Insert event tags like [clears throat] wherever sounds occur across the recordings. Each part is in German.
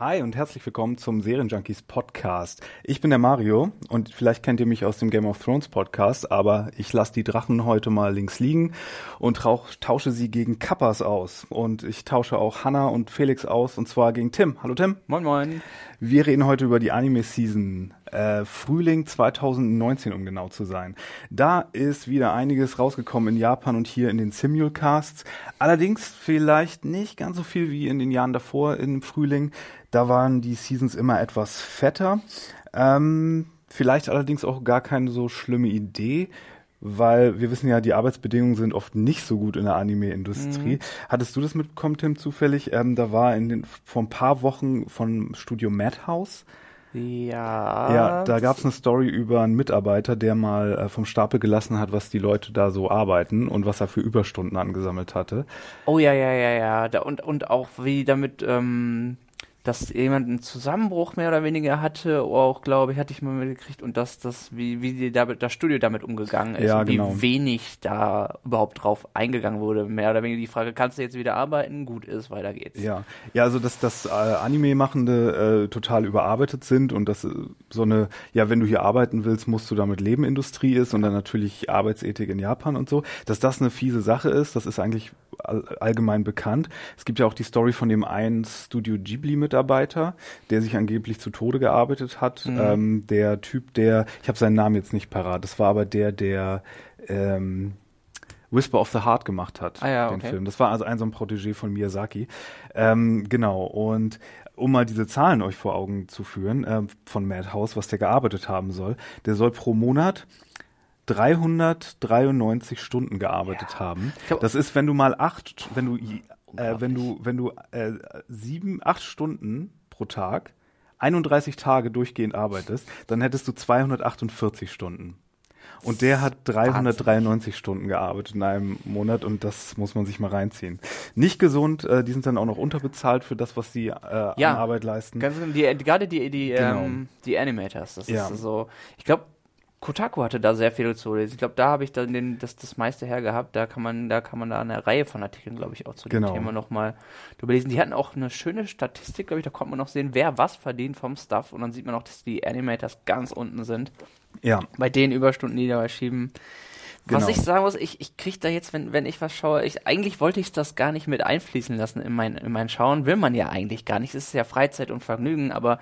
Hi und herzlich willkommen zum Serienjunkies Podcast. Ich bin der Mario und vielleicht kennt ihr mich aus dem Game of Thrones Podcast, aber ich lasse die Drachen heute mal links liegen und tausche sie gegen Kappas aus. Und ich tausche auch Hannah und Felix aus und zwar gegen Tim. Hallo Tim. Moin Moin. Wir reden heute über die Anime-Season äh, Frühling 2019, um genau zu sein. Da ist wieder einiges rausgekommen in Japan und hier in den Simulcasts. Allerdings vielleicht nicht ganz so viel wie in den Jahren davor im Frühling. Da waren die Seasons immer etwas fetter. Ähm, vielleicht allerdings auch gar keine so schlimme Idee weil wir wissen ja, die Arbeitsbedingungen sind oft nicht so gut in der Anime-Industrie. Mhm. Hattest du das mitbekommen, Tim, zufällig? Ähm, da war in den, vor ein paar Wochen von Studio Madhouse ja. Ja, da gab es eine Story über einen Mitarbeiter, der mal äh, vom Stapel gelassen hat, was die Leute da so arbeiten und was er für Überstunden angesammelt hatte. Oh ja, ja, ja, ja. Da, und, und auch wie damit ähm, dass jemand einen Zusammenbruch mehr oder weniger hatte, auch glaube ich, hatte ich mal mitgekriegt und dass das, wie, wie damit, das Studio damit umgegangen ist ja, und genau. wie wenig da überhaupt drauf eingegangen wurde. Mehr oder weniger die Frage, kannst du jetzt wieder arbeiten? Gut ist, weiter geht's. Ja, ja, also dass das äh, Anime-Machende äh, total überarbeitet sind und dass äh, so eine, ja, wenn du hier arbeiten willst, musst du damit leben, Industrie ist und dann natürlich Arbeitsethik in Japan und so, dass das eine fiese Sache ist, das ist eigentlich all, allgemein bekannt. Es gibt ja auch die Story von dem einen Studio Ghibli mit Mitarbeiter, der sich angeblich zu Tode gearbeitet hat. Mhm. Ähm, der Typ, der, ich habe seinen Namen jetzt nicht parat, das war aber der, der ähm, Whisper of the Heart gemacht hat, ah, ja, den okay. Film. Das war also ein so ein Protégé von Miyazaki. Ähm, genau, und um mal diese Zahlen euch vor Augen zu führen, äh, von Madhouse, was der gearbeitet haben soll, der soll pro Monat 393 Stunden gearbeitet ja. haben. Das ist, wenn du mal acht, wenn du äh, wenn du, wenn du äh, sieben, acht Stunden pro Tag, 31 Tage durchgehend arbeitest, dann hättest du 248 Stunden. Und der hat 393 Wahnsinn. Stunden gearbeitet in einem Monat und das muss man sich mal reinziehen. Nicht gesund, äh, die sind dann auch noch unterbezahlt für das, was sie äh, ja, an Arbeit leisten. Ganz, die, gerade die, die, genau. ähm, die Animators, das ja. ist so, ich glaube, Kotaku hatte da sehr viel zu lesen. Ich glaube, da habe ich dann den, das, das meiste hergehabt. Da kann man, da kann man da eine Reihe von Artikeln, glaube ich, auch zu dem genau. Thema nochmal drüber lesen. Die hatten auch eine schöne Statistik, glaube ich, da konnte man noch sehen, wer was verdient vom Stuff. Und dann sieht man auch, dass die Animators ganz unten sind. Ja. Bei den Überstunden, die dabei schieben. Genau. Was ich sagen muss, ich, ich kriege da jetzt, wenn, wenn ich was schaue, ich, eigentlich wollte ich das gar nicht mit einfließen lassen in mein, in mein Schauen. Will man ja eigentlich gar nicht. Es ist ja Freizeit und Vergnügen, aber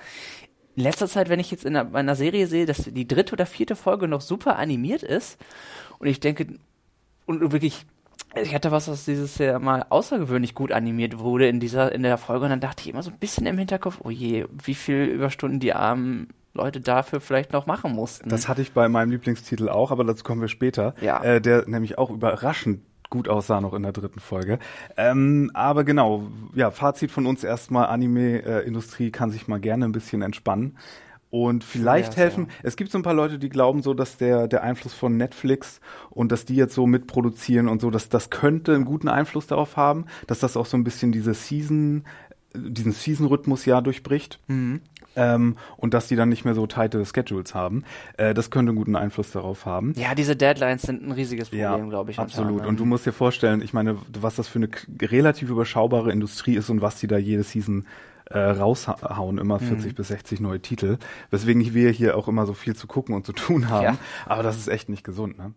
in letzter Zeit, wenn ich jetzt in einer, einer, Serie sehe, dass die dritte oder vierte Folge noch super animiert ist und ich denke, und wirklich, ich hatte was, was dieses Jahr mal außergewöhnlich gut animiert wurde in dieser, in der Folge und dann dachte ich immer so ein bisschen im Hinterkopf, oh je, wie viel Überstunden die armen Leute dafür vielleicht noch machen mussten. Das hatte ich bei meinem Lieblingstitel auch, aber dazu kommen wir später. Ja. Äh, der nämlich auch überraschend gut aussah noch in der dritten Folge. Ähm, aber genau, ja, Fazit von uns erstmal, Anime-Industrie kann sich mal gerne ein bisschen entspannen. Und vielleicht ja, helfen, ja. es gibt so ein paar Leute, die glauben so, dass der, der Einfluss von Netflix und dass die jetzt so mitproduzieren und so, dass das könnte einen guten Einfluss darauf haben, dass das auch so ein bisschen diese Season, diesen Season-Rhythmus ja durchbricht. Mhm ähm, und dass die dann nicht mehr so tighte Schedules haben. Äh, das könnte einen guten Einfluss darauf haben. Ja, diese Deadlines sind ein riesiges Problem, ja, glaube ich. Absolut. Und du musst dir vorstellen, ich meine, was das für eine relativ überschaubare Industrie ist und was die da jede Season äh, raushauen, immer 40 mhm. bis 60 neue Titel, weswegen wir hier auch immer so viel zu gucken und zu tun haben. Ja. Aber das ist echt nicht gesund, ne?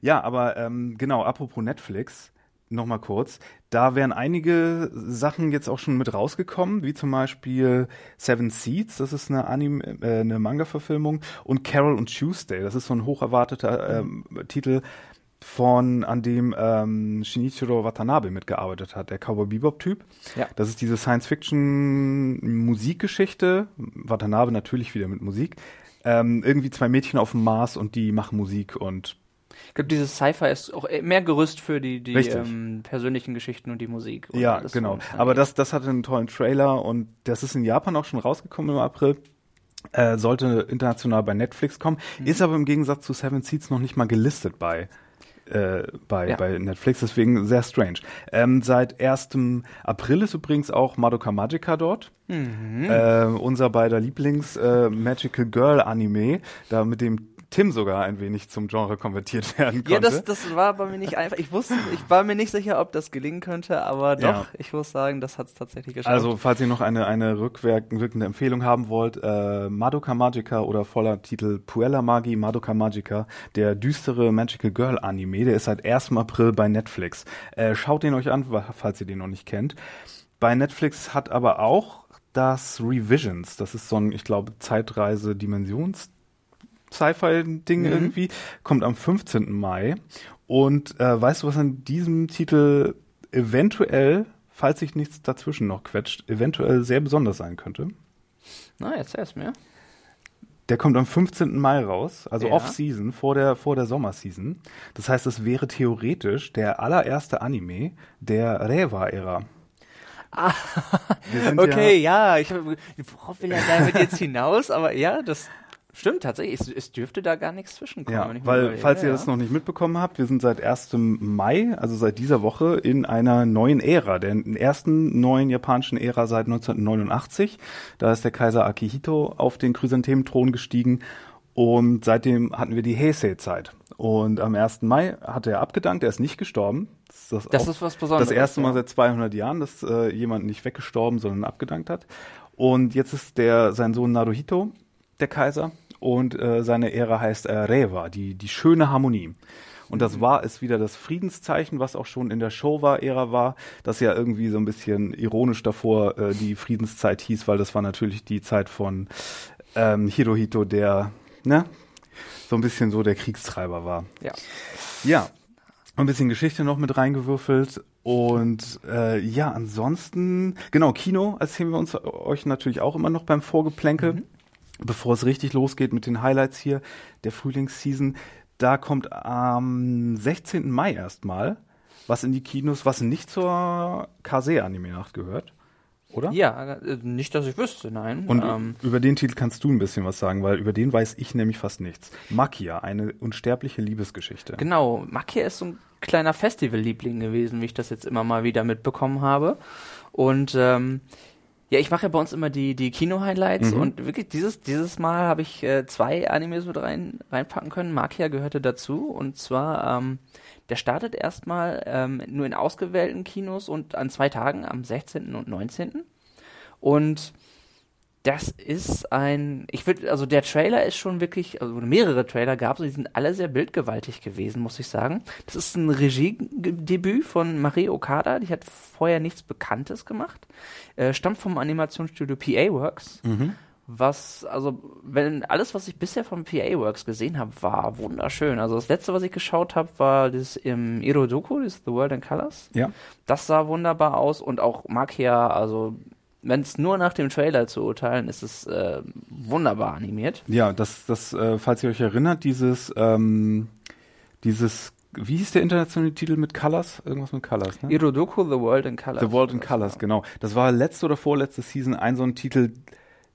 Ja, aber ähm, genau, apropos Netflix, nochmal kurz. Da wären einige Sachen jetzt auch schon mit rausgekommen, wie zum Beispiel Seven Seeds, das ist eine Anime, äh, eine Manga-Verfilmung, und Carol und Tuesday, das ist so ein hocherwarteter ähm, Titel von an dem ähm, Shinichiro Watanabe mitgearbeitet hat, der Cowboy Bebop-Typ. Ja. Das ist diese Science-Fiction-Musikgeschichte. Watanabe natürlich wieder mit Musik. Ähm, irgendwie zwei Mädchen auf dem Mars und die machen Musik und Ich glaube, dieses Sci-Fi ist auch mehr Gerüst für die, die ähm, persönlichen Geschichten und die Musik. Und ja, genau. Aber das, das hatte einen tollen Trailer und das ist in Japan auch schon rausgekommen im April. Äh, sollte international bei Netflix kommen, mhm. ist aber im Gegensatz zu Seven Seeds noch nicht mal gelistet bei äh, bei, ja. bei Netflix, deswegen sehr strange. Ähm, seit 1. April ist übrigens auch Madoka Magica dort. Mhm. Äh, unser beider Lieblings äh, Magical Girl Anime, da mit dem Tim sogar ein wenig zum Genre konvertiert [laughs] werden konnte. Ja, das, das war bei mir nicht einfach. Ich wusste, ich war mir nicht sicher, ob das gelingen könnte, aber doch, ja. ich muss sagen, das hat es tatsächlich geschafft. Also, falls ihr noch eine, eine rückwirkende Empfehlung haben wollt, äh, Madoka Magica oder voller Titel Puella Magi Madoka Magica, der düstere Magical Girl Anime, der ist seit 1. April bei Netflix. Äh, schaut den euch an, falls ihr den noch nicht kennt. Bei Netflix hat aber auch das Revisions, das ist so ein, ich glaube, Zeitreise-Dimensions- Sci-Fi-Ding mhm. irgendwie, kommt am 15. Mai. Und äh, weißt du, was an diesem Titel eventuell, falls sich nichts dazwischen noch quetscht, eventuell sehr besonders sein könnte? Na, erzähl's mir. Der kommt am 15. Mai raus, also ja. Off-Season, vor der, vor der Sommerseason. Das heißt, es wäre theoretisch der allererste Anime der Reva-Ära. Ah, [laughs] okay, ja, ja ich, worauf will er damit jetzt hinaus? Aber ja, das, Stimmt, tatsächlich. Es, es, dürfte da gar nichts zwischenkommen. Ja, weil, falls ja, ihr das noch nicht mitbekommen habt, wir sind seit 1. Mai, also seit dieser Woche, in einer neuen Ära, der ersten neuen japanischen Ära seit 1989. Da ist der Kaiser Akihito auf den Chrysanthementhron gestiegen und seitdem hatten wir die Heisei-Zeit. Und am 1. Mai hat er abgedankt, er ist nicht gestorben. Das ist, das, das ist was Besonderes. Das erste Mal seit 200 Jahren, dass äh, jemand nicht weggestorben, sondern abgedankt hat. Und jetzt ist der sein Sohn Naruhito der Kaiser und äh, seine Ära heißt äh, Reva, die, die schöne Harmonie. Und das mhm. war es wieder das Friedenszeichen, was auch schon in der Showa-Ära war, das ja irgendwie so ein bisschen ironisch davor äh, die Friedenszeit hieß, weil das war natürlich die Zeit von ähm, Hirohito, der ne, so ein bisschen so der Kriegstreiber war. Ja. Ja. Ein bisschen Geschichte noch mit reingewürfelt und äh, ja, ansonsten, genau, Kino erzählen wir uns euch natürlich auch immer noch beim Vorgeplänkel. Mhm bevor es richtig losgeht mit den Highlights hier der Frühlingsseason. Da kommt am 16. Mai erstmal was in die Kinos, was nicht zur Kase-Anime-Nacht gehört. Oder? Ja, äh, nicht, dass ich wüsste, nein. Und ähm, über den Titel kannst du ein bisschen was sagen, weil über den weiß ich nämlich fast nichts. Makia, eine unsterbliche Liebesgeschichte. Genau, Makia ist so ein kleiner Festivalliebling gewesen, wie ich das jetzt immer mal wieder mitbekommen habe. Und ähm, ja, ich mache ja bei uns immer die, die Kino-Highlights mhm. und wirklich dieses, dieses Mal habe ich äh, zwei Animes mit rein, reinpacken können. Makia gehörte dazu und zwar, ähm, der startet erstmal ähm, nur in ausgewählten Kinos und an zwei Tagen, am 16. und 19. Und das ist ein, ich würde, also der Trailer ist schon wirklich, also mehrere Trailer gab es, die sind alle sehr bildgewaltig gewesen, muss ich sagen. Das ist ein Regiedebüt von Marie Okada, die hat vorher nichts Bekanntes gemacht, äh, stammt vom Animationsstudio PA Works. Mhm. Was, also, wenn alles, was ich bisher von PA Works gesehen habe, war wunderschön. Also das letzte, was ich geschaut habe, war das im Irodoku, das The World in Colors. Ja. Das sah wunderbar aus und auch Makia, also wenn es nur nach dem Trailer zu urteilen, ist es äh, wunderbar animiert. Ja, das, das, äh, falls ihr euch erinnert, dieses, ähm, dieses, wie hieß der internationale Titel mit Colors? Irgendwas mit Colors, ne? Irodoku, The World in Colors. The World in Colors, genau. Das war letzte oder vorletzte Season ein so ein Titel,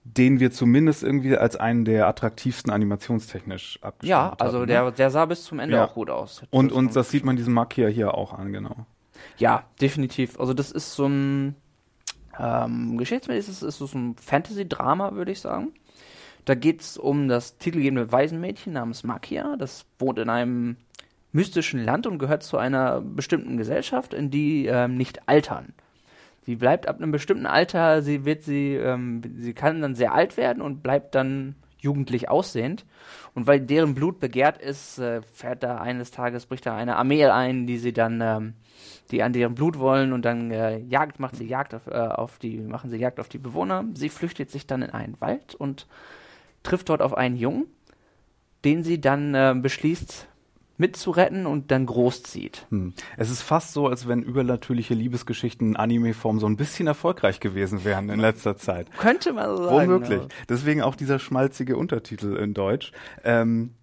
den wir zumindest irgendwie als einen der attraktivsten animationstechnisch abgestimmt haben. Ja, also hatten, der, ne? der sah bis zum Ende ja. auch gut aus. Und, und das sieht man diesem Markier hier auch an, genau. Ja, definitiv. Also das ist so ein ähm, geschichtsmäßig ist es so ein Fantasy-Drama, würde ich sagen. Da geht es um das titelgebende Waisenmädchen namens Makia. Das wohnt in einem mystischen Land und gehört zu einer bestimmten Gesellschaft, in die ähm, nicht altern. Sie bleibt ab einem bestimmten Alter, sie wird sie, ähm, sie kann dann sehr alt werden und bleibt dann jugendlich aussehend. Und weil deren Blut begehrt ist, äh, fährt da eines Tages, bricht da eine Armee ein, die sie dann ähm, die an deren Blut wollen und dann äh, Jagd macht sie Jagd auf, äh, auf die machen sie Jagd auf die Bewohner. Sie flüchtet sich dann in einen Wald und trifft dort auf einen Jungen, den sie dann äh, beschließt mitzuretten und dann großzieht. Hm. Es ist fast so, als wenn übernatürliche Liebesgeschichten in Anime-Form so ein bisschen erfolgreich gewesen wären in letzter Zeit. Könnte man so sagen. Womöglich. Ja. Deswegen auch dieser schmalzige Untertitel in Deutsch. Ähm,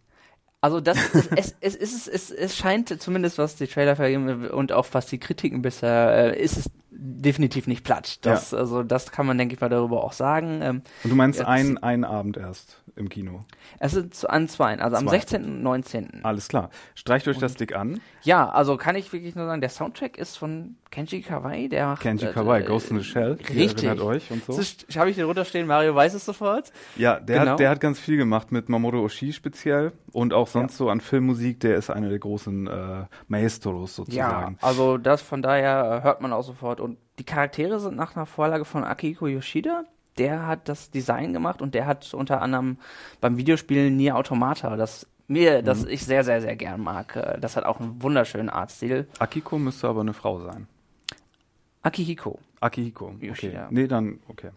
Also das [laughs] es, es, es, es, es, scheint zumindest was die Trailer vergeben und auch was die Kritiken bisher äh, ist es definitiv nicht platt. Das, ja. Also das kann man, denke ich mal, darüber auch sagen. Ähm, und du meinst einen, einen Abend erst im Kino? Es ist an zwei, also zwei. am 16. und 19. Alles klar. Streicht euch und, das dick an. Ja, also kann ich wirklich nur sagen, der Soundtrack ist von Kenji Kawai, der Kenji Kawai, äh, Ghost in the Shell. Richtig. Erinnert euch und so. Habe ich den runterstehen, Mario weiß es sofort. Ja, der, genau. hat, der hat ganz viel gemacht mit Mamoru Oshii speziell und auch sonst ja. so an Filmmusik. Der ist einer der großen äh, Maestros sozusagen. Ja, also das von daher hört man auch sofort die Charaktere sind nach einer Vorlage von Akihiko Yoshida. Der hat das Design gemacht und der hat unter anderem beim Videospielen Nier Automata, das mir, mhm. das ich sehr, sehr, sehr gern mag. Äh, das hat auch einen wunderschönen Artstil. Akiko müsste aber eine Frau sein. Akihiko. Akihiko. Okay. Yoshida. Nee, dann, okay.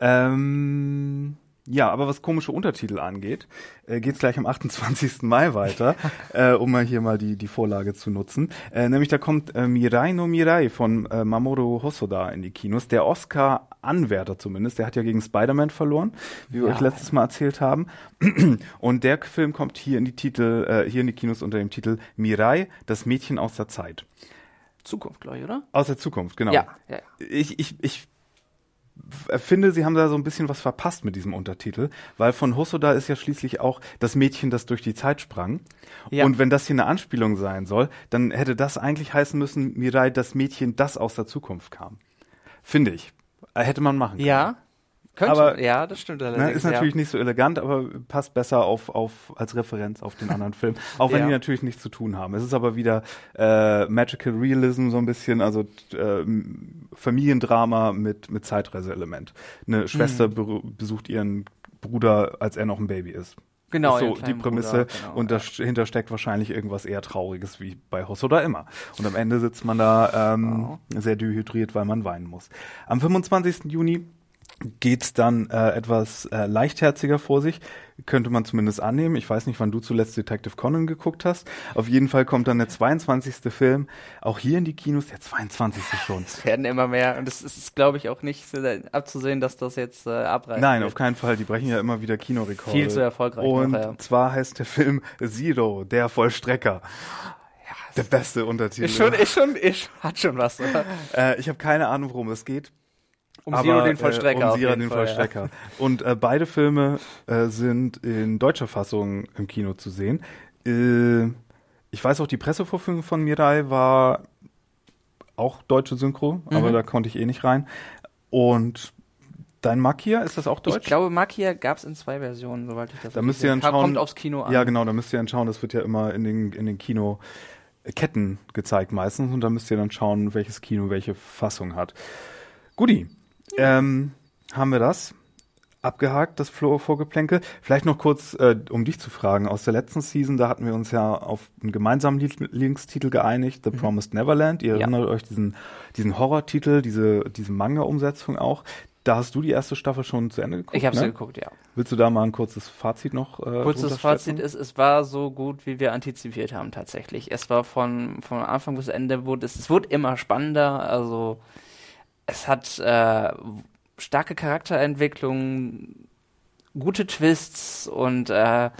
Ähm, ja, aber was komische Untertitel angeht, äh, geht es gleich am 28. Mai weiter, [laughs] äh, um mal hier mal die, die Vorlage zu nutzen. Äh, nämlich da kommt äh, Mirai no Mirai von äh, Mamoru Hosoda in die Kinos. Der Oscar-Anwärter zumindest, der hat ja gegen Spider-Man verloren, wie wir ja. euch letztes Mal erzählt haben. [clears throat] Und der Film kommt hier in die Titel, äh, hier in die Kinos unter dem Titel Mirai, das Mädchen aus der Zeit. Zukunft, glaube ich, oder? Aus der Zukunft, genau. Ja, ja. Ich, ich, ich finde, sie haben da so ein bisschen was verpasst mit diesem Untertitel, weil von Hosoda ist ja schließlich auch das Mädchen, das durch die Zeit sprang. Ja. Und wenn das hier eine Anspielung sein soll, dann hätte das eigentlich heißen müssen, Mirai, das Mädchen, das aus der Zukunft kam. Finde ich. Hätte man machen können. Ja, könnte, aber, ja, das stimmt Ne, ist natürlich ja. nicht so elegant, aber passt besser auf, auf als Referenz auf den anderen Film. Auch wenn ja. die natürlich nichts zu tun haben. Es ist aber wieder äh, Magical Realism so ein bisschen, also äh, Familiendrama mit, mit Zeitreiseelement. Eine Schwester mhm. besucht ihren Bruder, als er noch ein Baby ist. Genau, ist so die Prämisse. Bruder, genau, und dahinter steckt wahrscheinlich irgendwas eher Trauriges wie bei Hosoda immer. Und am Ende sitzt man da ähm, wow. sehr dehydriert, weil man weinen muss. Am 25. Juni geht's dann äh, etwas äh, leichtherziger vor sich, könnte man zumindest annehmen. Ich weiß nicht, wann du zuletzt Detective Conan geguckt hast. Auf jeden Fall kommt dann der 22. Film auch hier in die Kinos, der 22. schon. Es werden immer mehr und es ist, glaube ich, auch nicht so abzusehen, dass das jetzt äh, abreißt. Nein, wird. auf keinen Fall. Die brechen ja immer wieder Kinorekorde. Viel zu erfolgreich. Und noch, ja. zwar heißt der Film Zero, der Vollstrecker. Der beste Untertitel. Ist schon, ist schon, ist, hat schon was, oder? Äh, ich habe keine Ahnung, worum es geht. Um aber, Zero den Vollstrecker. Äh, um Zero den Fall, Vollstrecker. Ja. Und äh, beide Filme äh, sind in deutscher Fassung im Kino zu sehen. Äh, ich weiß auch, die Pressevorführung von Mirai war auch deutsche Synchro, mhm. aber da konnte ich eh nicht rein. Und Dein Makia, ist das auch deutsch? Ich glaube, Makia gab es in zwei Versionen, soweit ich das Da müsst ihr dann schauen. Kommt aufs Kino an. Ja, genau, da müsst ihr dann schauen. Das wird ja immer in den, in den Kinoketten gezeigt meistens. Und da müsst ihr dann schauen, welches Kino welche Fassung hat. Guti, ähm, haben wir das abgehakt, das Vorgeplänkel. Vielleicht noch kurz, äh, um dich zu fragen. Aus der letzten Season, da hatten wir uns ja auf einen gemeinsamen Linkstitel geeinigt, The mhm. Promised Neverland. Ihr ja. erinnert euch diesen, diesen Horrortitel, diese, diese Manga-Umsetzung auch. Da hast du die erste Staffel schon zu Ende geguckt. Ich habe ne? sie geguckt, ja. Willst du da mal ein kurzes Fazit noch? Äh, kurzes Fazit ist, es war so gut, wie wir antizipiert haben tatsächlich. Es war von, von Anfang bis Ende wurde es, es wurde immer spannender. Also es hat äh, starke Charakterentwicklung, gute Twists und äh,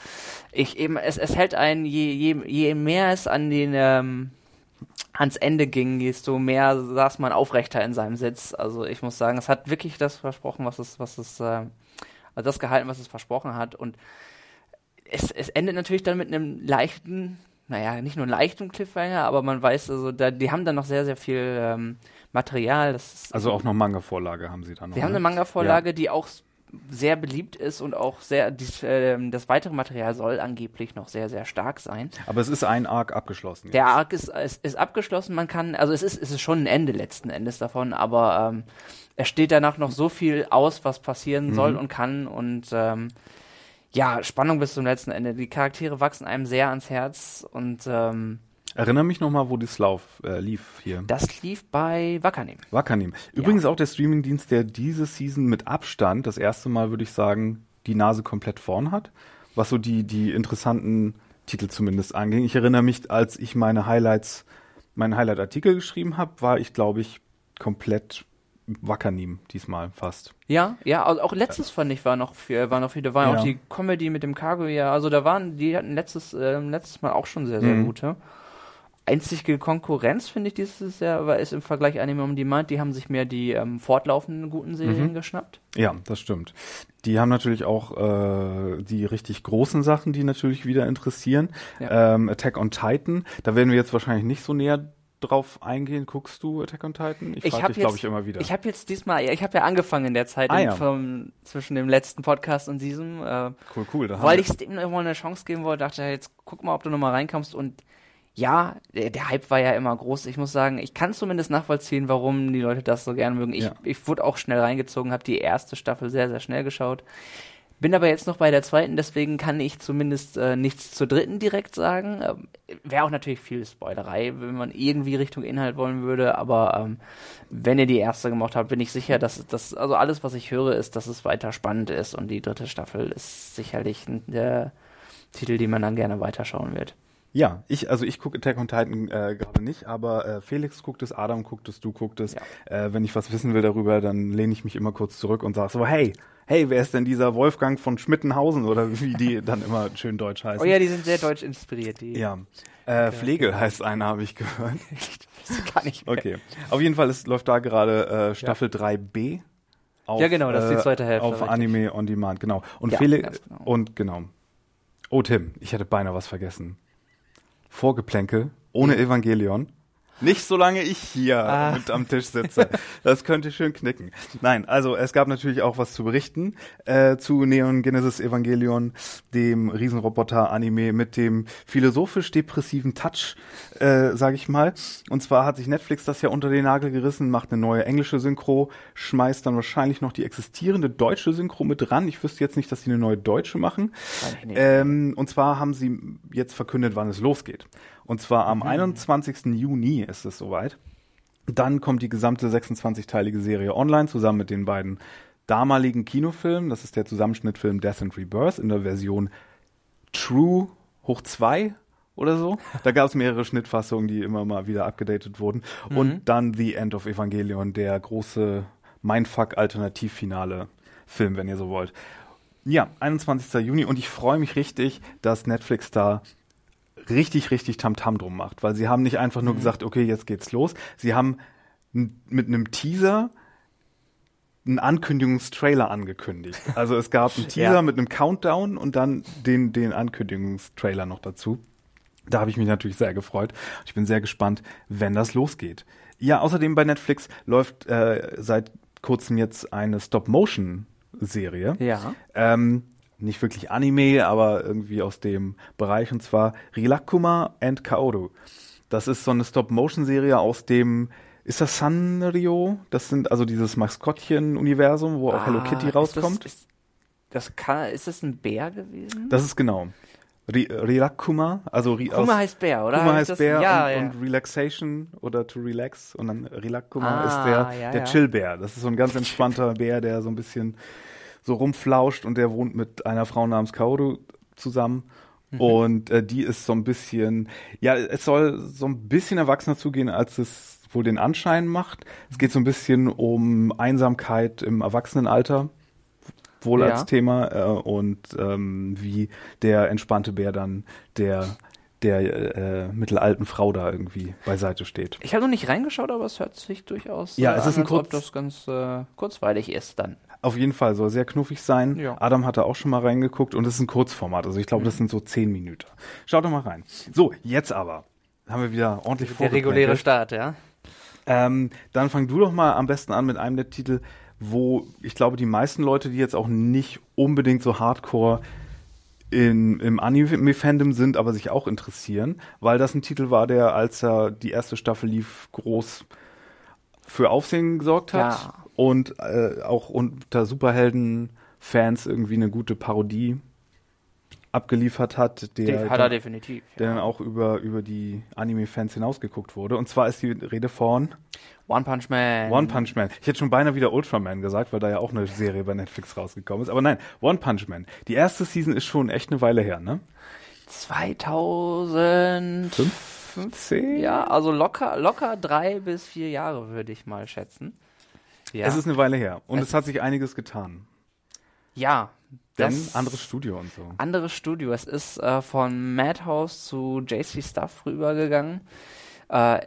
ich eben es, es hält einen je, je, je mehr es an den ähm, ans Ende ging, desto mehr saß man aufrechter in seinem Sitz. Also ich muss sagen, es hat wirklich das versprochen, was es was es äh, also das gehalten, was es versprochen hat und es, es endet natürlich dann mit einem leichten, naja, nicht nur leichten Cliffhanger, aber man weiß, also da, die haben dann noch sehr, sehr viel ähm, Material. also auch noch Manga-Vorlage haben sie da noch. Wir ne? haben eine Manga-Vorlage, ja. die auch sehr beliebt ist und auch sehr, dies, äh, das weitere Material soll angeblich noch sehr, sehr stark sein. Aber es ist ein Arc abgeschlossen. Jetzt. Der Arc ist, ist, ist, abgeschlossen, man kann, also es ist, es ist schon ein Ende letzten Endes davon, aber ähm, es steht danach noch so viel aus, was passieren mhm. soll und kann und ähm, ja, Spannung bis zum letzten Ende. Die Charaktere wachsen einem sehr ans Herz und ähm, Erinnere mich nochmal, wo das Lauf, äh, lief hier. Das lief bei Wakanim. Wakanim. Übrigens ja. auch der Streamingdienst, der diese Season mit Abstand das erste Mal, würde ich sagen, die Nase komplett vorn hat. Was so die, die interessanten Titel zumindest anging. Ich erinnere mich, als ich meine Highlights, meinen Highlight-Artikel geschrieben habe, war ich, glaube ich, komplett Wackernim diesmal fast. Ja, ja, auch letztes fand ich war noch viel, war noch viel, da war ja. auch die Comedy mit dem Cargo, ja, also da waren, die hatten letztes, äh, letztes Mal auch schon sehr, sehr mhm. gute. Einzige Konkurrenz, finde ich, dieses Jahr, war ist im Vergleich Anime on Demand, die haben sich mehr die ähm, fortlaufenden guten Serien mhm. geschnappt. Ja, das stimmt. Die haben natürlich auch äh, die richtig großen Sachen, die natürlich wieder interessieren. Ja. Ähm, Attack on Titan, da werden wir jetzt wahrscheinlich nicht so näher drauf eingehen. Guckst du Attack on Titan? Ich, ich frage dich, glaube ich, immer wieder. Ich habe jetzt diesmal, ich habe ja angefangen in der Zeit ah, ja. vom, zwischen dem letzten Podcast und diesem. Äh, cool, cool. Weil ich es dem noch mal eine Chance geben wollte, dachte ich, jetzt guck mal, ob du noch mal reinkommst und ja, der, der, Hype war ja immer groß. Ich muss sagen, ich kann zumindest nachvollziehen, warum die Leute das so gerne mögen. Ich, ja. ich wurde auch schnell reingezogen, habe die erste Staffel sehr, sehr schnell geschaut. Bin aber jetzt noch bei der zweiten, deswegen kann ich zumindest äh, nichts zur dritten direkt sagen. Ähm, Wäre auch natürlich viel Spoilerei, wenn man irgendwie Richtung Inhalt wollen würde, aber ähm, wenn ihr die erste gemacht habt, bin ich sicher, dass das, also alles, was ich höre, ist, dass es weiter spannend ist und die dritte Staffel ist sicherlich der Titel, den man dann gerne weiterschauen wird. Ja, ich, also ich gucke Attack on Titan äh, gerade nicht, aber äh, Felix guckt es, Adam guckt es, du guckt es. Ja. Äh, wenn ich was wissen will darüber, dann lehne ich mich immer kurz zurück und sage so, hey, hey, wer ist denn dieser Wolfgang von Schmittenhausen oder wie die [laughs] dann immer schön deutsch heißen? Oh ja, die sind sehr deutsch inspiriert. Die. Ja. Äh, Pflege heißt einer, habe ich gehört. [laughs] das kann ich. Okay. Auf jeden Fall ist, läuft da gerade äh, Staffel ja. 3b. Auf, ja, genau, das ist die zweite Hälfte. Auf Anime on Demand, genau. Und ja, Felix genau. und genau. Oh Tim, ich hätte beinahe was vergessen. Vorgeplänkel ohne Evangelion. Nicht solange ich hier ah. mit am Tisch sitze. Das könnte schön knicken. Nein, also es gab natürlich auch was zu berichten äh, zu Neon Genesis Evangelion, dem Riesenroboter-Anime mit dem philosophisch-depressiven Touch, äh, sage ich mal. Und zwar hat sich Netflix das ja unter den Nagel gerissen, macht eine neue englische Synchro, schmeißt dann wahrscheinlich noch die existierende deutsche Synchro mit ran. Ich wüsste jetzt nicht, dass sie eine neue deutsche machen. Ähm, und zwar haben sie jetzt verkündet, wann es losgeht. Und zwar am mhm. 21. Juni ist es soweit. Dann kommt die gesamte 26-teilige Serie online zusammen mit den beiden damaligen Kinofilmen. Das ist der Zusammenschnittfilm Death and Rebirth in der Version True hoch 2 oder so. Da gab es mehrere Schnittfassungen, die immer mal wieder abgedatet wurden. Mhm. Und dann The End of Evangelion, der große Mindfuck-Alternativfinale Film, wenn ihr so wollt. Ja, 21. Juni und ich freue mich richtig, dass Netflix da richtig, richtig Tamtam -Tam drum macht, weil sie haben nicht einfach nur mhm. gesagt, okay, jetzt geht's los. Sie haben mit einem Teaser einen Ankündigungstrailer angekündigt. Also es gab einen [laughs] Teaser ja. mit einem Countdown und dann den, den Ankündigungstrailer noch dazu. Da habe ich mich natürlich sehr gefreut. Ich bin sehr gespannt, wenn das losgeht. Ja, außerdem bei Netflix läuft äh, seit kurzem jetzt eine Stop-Motion-Serie. Ja. Ähm, nicht wirklich Anime, aber irgendwie aus dem Bereich, und zwar Rilakuma and Kaoru. Das ist so eine Stop-Motion-Serie aus dem, ist das Sanrio? Das sind also dieses Maskottchen-Universum, wo ah, auch Hello ah, Kitty rauskommt. Ist das, ist, das kann, ist das ein Bär gewesen? Das ist genau. Rilakuma, also Ri Kuma heißt Bär, oder? Kuma heißt das, Bär ja, und, ja. und, Relaxation oder to relax und dann Rilakuma ah, ist der, ja, der Chill-Bär. Das ist so ein ganz [laughs] entspannter Bär, der so ein bisschen so rumflauscht und der wohnt mit einer Frau namens Kaoru zusammen. Mhm. Und äh, die ist so ein bisschen, ja, es soll so ein bisschen erwachsener zugehen, als es wohl den Anschein macht. Es geht so ein bisschen um Einsamkeit im Erwachsenenalter, wohl ja. als Thema, äh, und ähm, wie der entspannte Bär dann der der äh, mittelalten Frau da irgendwie beiseite steht. Ich habe noch nicht reingeschaut, aber es hört sich durchaus ja, äh, es ist ein kurz, ob das ganz äh, kurzweilig ist dann. Auf jeden Fall soll sehr knuffig sein. Ja. Adam hatte auch schon mal reingeguckt und es ist ein Kurzformat. Also ich glaube, mhm. das sind so zehn Minuten. Schaut doch mal rein. So, jetzt aber haben wir wieder ordentlich. Der reguläre Start, ja. Ähm, dann fang du doch mal am besten an mit einem der Titel, wo ich glaube, die meisten Leute, die jetzt auch nicht unbedingt so hardcore in, im Anime-Fandom sind, aber sich auch interessieren, weil das ein Titel war, der, als er die erste Staffel lief, groß für Aufsehen gesorgt hat. Ja und äh, auch unter Superhelden-Fans irgendwie eine gute Parodie abgeliefert hat, der, hat er definitiv, der dann auch über, über die Anime-Fans hinausgeguckt wurde. Und zwar ist die Rede von One Punch Man. One Punch Man. Ich hätte schon beinahe wieder Ultraman gesagt, weil da ja auch eine Serie bei Netflix rausgekommen ist. Aber nein, One Punch Man. Die erste Season ist schon echt eine Weile her, ne? 2015? Ja, also locker, locker drei bis vier Jahre würde ich mal schätzen. Ja. Es ist eine Weile her und es, es hat sich einiges getan. Ja. Denn anderes Studio und so. Anderes Studio. Es ist äh, von Madhouse zu JC Stuff rübergegangen. Äh,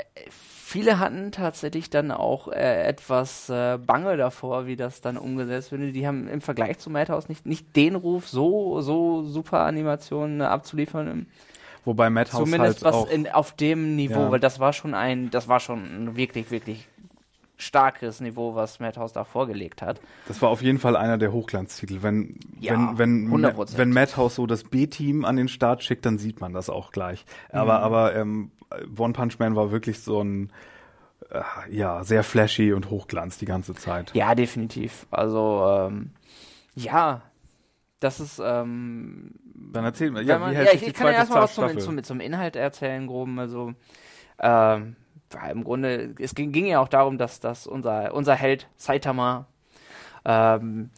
viele hatten tatsächlich dann auch äh, etwas äh, Bange davor, wie das dann umgesetzt wird. Die haben im Vergleich zu Madhouse nicht, nicht den Ruf, so, so super Animationen abzuliefern. Wobei Madhouse Zumindest halt was in, auf dem Niveau, ja. weil das war schon ein, das war schon ein wirklich, wirklich starkes Niveau, was Madhouse da vorgelegt hat. Das war auf jeden Fall einer der Hochglanztitel. Wenn, ja, wenn, wenn, 100%. wenn Madhouse so das B-Team an den Start schickt, dann sieht man das auch gleich. Aber, mhm. aber ähm, One Punch Man war wirklich so ein äh, ja, sehr flashy und Hochglanz die ganze Zeit. Ja, definitiv. Also, ähm, ja, das ist. Ähm, Dann erzähl mal, ja, man, wie hält ja, ich, ich kann ja erstmal was zum, zum, zum, Inhalt erzählen, groben. Also, ähm, im Grunde, es ging, ging, ja auch darum, dass, dass unser, unser Held Saitama ähm,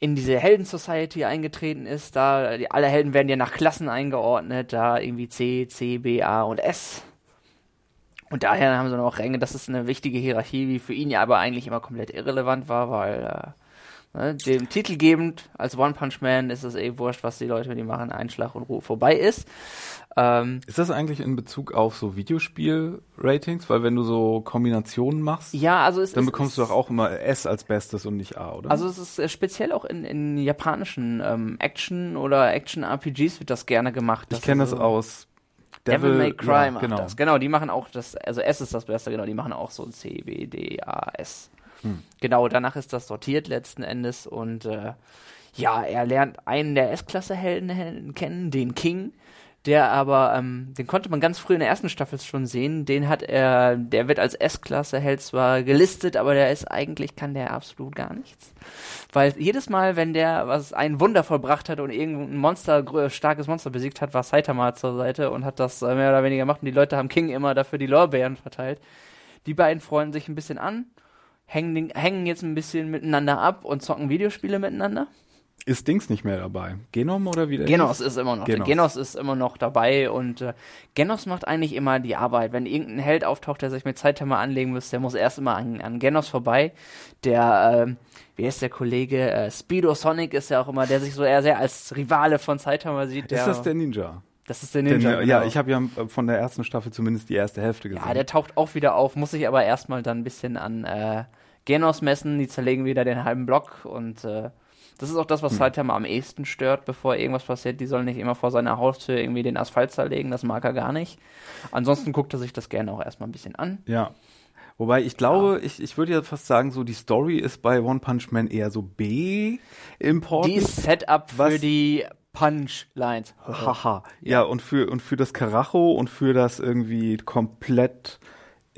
in diese Helden-Society eingetreten ist. Da die, alle Helden werden ja nach Klassen eingeordnet, da irgendwie C, C, B, A und S. Und daher haben sie noch Ränge. Das ist eine wichtige Hierarchie, die für ihn ja aber eigentlich immer komplett irrelevant war, weil äh, ne, dem titelgebend als One Punch Man ist es eh wurscht, was die Leute mit ihm machen, Einschlag und Ruhe vorbei ist. Ähm, ist das eigentlich in Bezug auf so Videospiel-Ratings? Weil wenn du so Kombinationen machst, ja, also es, dann bekommst du doch auch immer S als Bestes und nicht A, oder? Also es ist äh, speziell auch in, in japanischen ähm, Action- oder Action-RPGs wird das gerne gemacht. Ich kenne das aus Devil, Devil May Cry ja, macht genau. das. Genau, die machen auch das, also S ist das Beste, genau, die machen auch so C, B, D, A, S. Hm. Genau, danach ist das sortiert letzten Endes und äh, ja, er lernt einen der S-Klasse-Helden kennen, den King, der aber, ähm, den konnte man ganz früh in der ersten Staffel schon sehen. Den hat er, der wird als S-Klasse-Held zwar gelistet, aber der ist eigentlich, kann der absolut gar nichts. Weil jedes Mal, wenn der was ein Wunder vollbracht hat und irgendein Monster, starkes Monster besiegt hat, war Saitama zur Seite und hat das äh, mehr oder weniger gemacht und die Leute haben King immer dafür die Lorbeeren verteilt. Die beiden freuen sich ein bisschen an, hängen, hängen jetzt ein bisschen miteinander ab und zocken Videospiele miteinander. Ist Dings nicht mehr dabei? Genom oder wie der Genos ist? immer noch. Genos. Genos ist immer noch dabei und äh, Genos macht eigentlich immer die Arbeit. Wenn irgendein Held auftaucht, der sich mit Zeithammer anlegen muss, der muss erst immer an, an Genos vorbei. Der, äh, wie ist der Kollege? Äh, Speedo Sonic ist ja auch immer, der sich so eher sehr als Rivale von Zeithammer sieht. ist das der Ninja? Das ist der Ninja. Den, ja, genau. ich habe ja von der ersten Staffel zumindest die erste Hälfte gesehen. Ja, der taucht auch wieder auf, muss sich aber erstmal dann ein bisschen an äh, Genos messen. Die zerlegen wieder den halben Block und äh, das ist auch das, was hm. Saitama am ehesten stört, bevor irgendwas passiert. Die sollen nicht immer vor seiner Haustür irgendwie den Asphalt zerlegen, das mag er gar nicht. Ansonsten guckt er sich das gerne auch erstmal ein bisschen an. Ja. Wobei ich glaube, ja. ich, ich würde ja fast sagen, so die Story ist bei One Punch Man eher so B Import. Die Setup für die Punchlines. Haha. ja, und für und für das Karacho und für das irgendwie komplett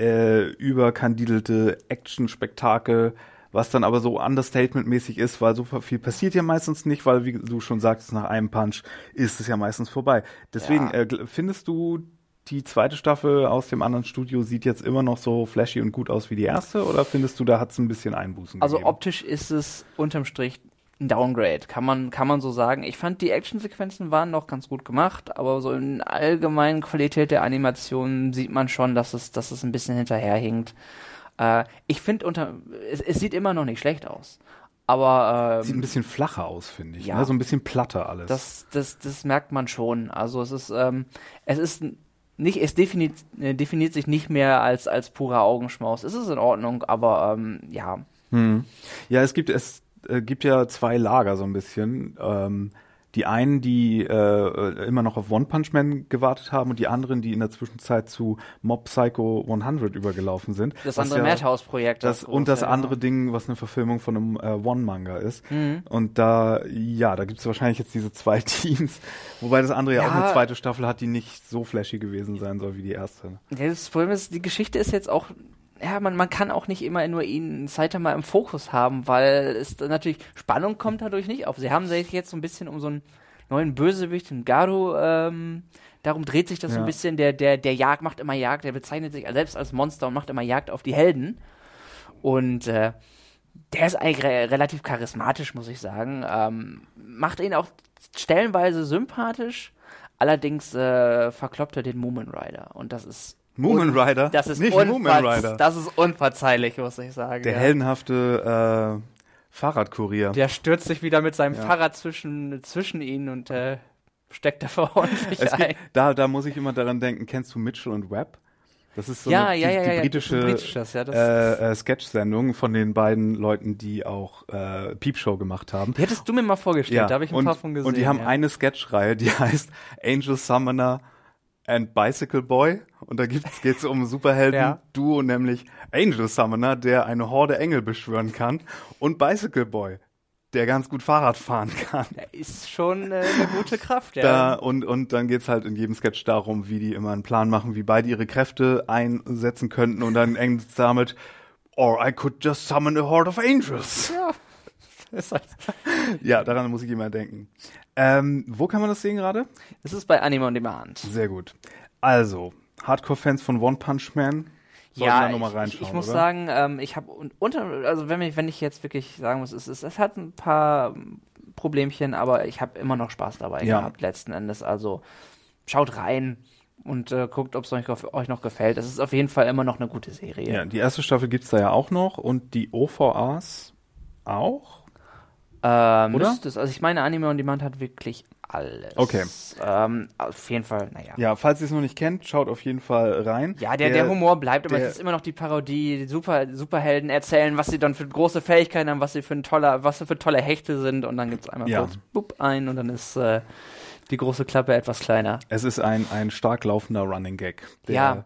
äh, überkandidelte Action-Spektakel was dann aber so Understatement-mäßig ist, weil so viel passiert ja meistens nicht, weil wie du schon sagst, nach einem Punch ist es ja meistens vorbei. Deswegen ja. äh, findest du die zweite Staffel aus dem anderen Studio sieht jetzt immer noch so flashy und gut aus wie die erste oder findest du, da hat es ein bisschen Einbußen Also gegeben? optisch ist es unterm Strich ein Downgrade, kann man, kann man so sagen. Ich fand, die Actionsequenzen waren noch ganz gut gemacht, aber so in allgemeinen Qualität der Animation sieht man schon, dass es, dass es ein bisschen hinterherhinkt. Äh, ich finde unter, es, es, sieht immer noch nicht schlecht aus. Aber ähm, sieht ein bisschen flacher aus, finde ich. Ja, ne? So ein bisschen platter alles. Das, das, das merkt man schon. Also es ist, ähm, es ist nicht, es definiert, äh, definiert sich nicht mehr als als purer Augenschmaus. Es ist in Ordnung, aber ähm, ja. Hm. Ja, es gibt es äh, gibt ja zwei Lager so ein bisschen. Ähm, die einen, die äh, immer noch auf One Punch Man gewartet haben und die anderen, die in der Zwischenzeit zu Mob Psycho 100 übergelaufen sind. Das andere ja, Madhouse-Projekt. Das, das und das andere Ding, was eine Verfilmung von einem äh, One-Manga ist. Mhm. Und da, ja, da gibt's wahrscheinlich jetzt diese zwei [laughs] Teams. Wobei das andere ja, ja, auch eine zweite Staffel hat, die nicht so flashy gewesen sein soll wie die erste. Das Problem ist, die Geschichte ist jetzt auch ja, man, man kann auch nicht immer nur ihn Saitama im Fokus haben, weil es natürlich Spannung kommt dadurch nicht auf. Sie haben sich jetzt so ein bisschen um so einen neuen Bösewicht, den Garu, ähm, darum dreht sich das ja. so ein bisschen, der, der, der Jagd macht immer Jagd, der bezeichnet sich selbst als Monster und macht immer Jagd auf die Helden. Und äh, der ist eigentlich re relativ charismatisch, muss ich sagen. Ähm, macht ihn auch stellenweise sympathisch, allerdings äh, verkloppt er den Moomin Rider. Und das ist Moomin Rider? Das ist, nicht Moomin Rider. das ist unverzeihlich, muss ich sagen. Der ja. heldenhafte äh, Fahrradkurier. Der stürzt sich wieder mit seinem ja. Fahrrad zwischen, zwischen ihnen und äh, steckt da [laughs] ordentlich es ein. Gibt, da, da muss ich immer daran denken, kennst du Mitchell und Webb? Das ist so ja, eine, ja, die, ja, die britische ja, äh, äh, Sketch-Sendung von den beiden Leuten, die auch äh, Peepshow gemacht haben. Die hättest du mir mal vorgestellt, ja. da habe ich ein und, paar von gesehen. Und die haben eine Sketch-Reihe, die [laughs] heißt Angel Summoner and Bicycle Boy. Und da geht es um Superhelden-Duo, nämlich Angel Summoner, der eine Horde Engel beschwören kann, und Bicycle Boy, der ganz gut Fahrrad fahren kann. Der ist schon äh, eine gute Kraft, ja. Da, und, und dann geht's halt in jedem Sketch darum, wie die immer einen Plan machen, wie beide ihre Kräfte einsetzen könnten und dann endet damit, or I could just summon a horde of angels. Ja. [laughs] Halt ja, daran muss ich immer denken. Ähm, wo kann man das sehen gerade? Es ist bei Anime on Demand. Sehr gut. Also, Hardcore-Fans von One Punch Man ja, ich, ich, muss oder? sagen, ähm, ich habe unter, also wenn ich, wenn ich jetzt wirklich sagen muss, es, es, es hat ein paar Problemchen, aber ich habe immer noch Spaß dabei ja. gehabt, letzten Endes. Also schaut rein und äh, guckt, ob es euch, euch, noch gefällt. Es ist auf jeden Fall immer noch eine gute Serie. Ja, die erste Staffel gibt es da ja auch noch und die OVAs auch. Ähm, Oder? Es, also ich meine, Anime on Demand hat wirklich alles. Okay. Ähm, auf jeden Fall, naja. Ja, falls ihr es noch nicht kennt, schaut auf jeden Fall rein. Ja, der, der, der Humor bleibt, aber es ist immer noch die Parodie. Die Super, Superhelden erzählen, was sie dann für große Fähigkeiten haben, was sie für ein toller, was sie für tolle Hechte sind und dann gibt es einmal ja. kurz bup ein und dann ist äh, die große Klappe etwas kleiner. Es ist ein, ein stark laufender Running Gag. Der, ja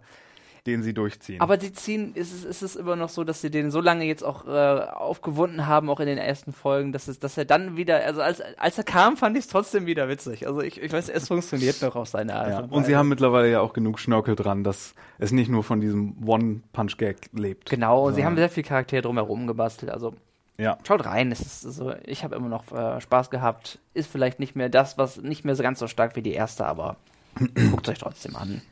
den sie durchziehen. Aber sie ziehen, ist es, ist es immer noch so, dass sie den so lange jetzt auch äh, aufgewunden haben, auch in den ersten Folgen, dass, es, dass er dann wieder, also als, als er kam, fand ich es trotzdem wieder witzig. Also ich, ich weiß, es funktioniert noch auf seine Art. Ja. Und, und sie haben mittlerweile ja auch genug Schnörkel dran, dass es nicht nur von diesem One-Punch-Gag lebt. Genau, und sie haben sehr viel Charakter drumherum gebastelt. Also ja. Schaut rein, es ist so, ich habe immer noch äh, Spaß gehabt. Ist vielleicht nicht mehr das, was nicht mehr so ganz so stark wie die erste, aber [clears throat] guckt euch trotzdem an.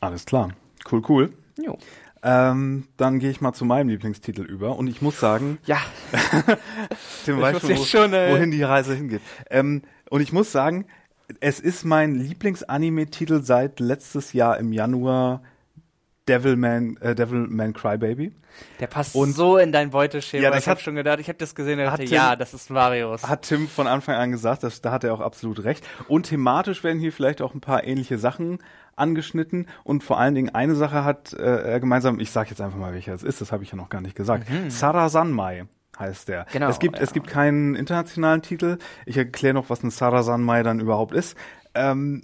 Alles klar. Cool, cool. Jo. Ähm, dann gehe ich mal zu meinem Lieblingstitel über und ich muss sagen, ja, [laughs] Tim weiß schon, wo, schon äh, wohin die Reise hingeht. Ähm, und ich muss sagen, es ist mein Lieblingsanime-Titel seit letztes Jahr im Januar Devilman, äh, Devilman Crybaby. Der passt und so in dein Beuteschema. Ja, das ich habe schon gedacht, ich habe das gesehen und dachte, Tim, ja, das ist Marius. Hat Tim von Anfang an gesagt, das, da hat er auch absolut recht. Und thematisch werden hier vielleicht auch ein paar ähnliche Sachen angeschnitten und vor allen Dingen eine Sache hat äh, er gemeinsam, ich sage jetzt einfach mal, welcher es ist, das habe ich ja noch gar nicht gesagt. Mhm. Sarasanmai heißt der. Genau, es gibt ja. es gibt keinen internationalen Titel. Ich erkläre noch, was ein Sarasanmai dann überhaupt ist. Ähm,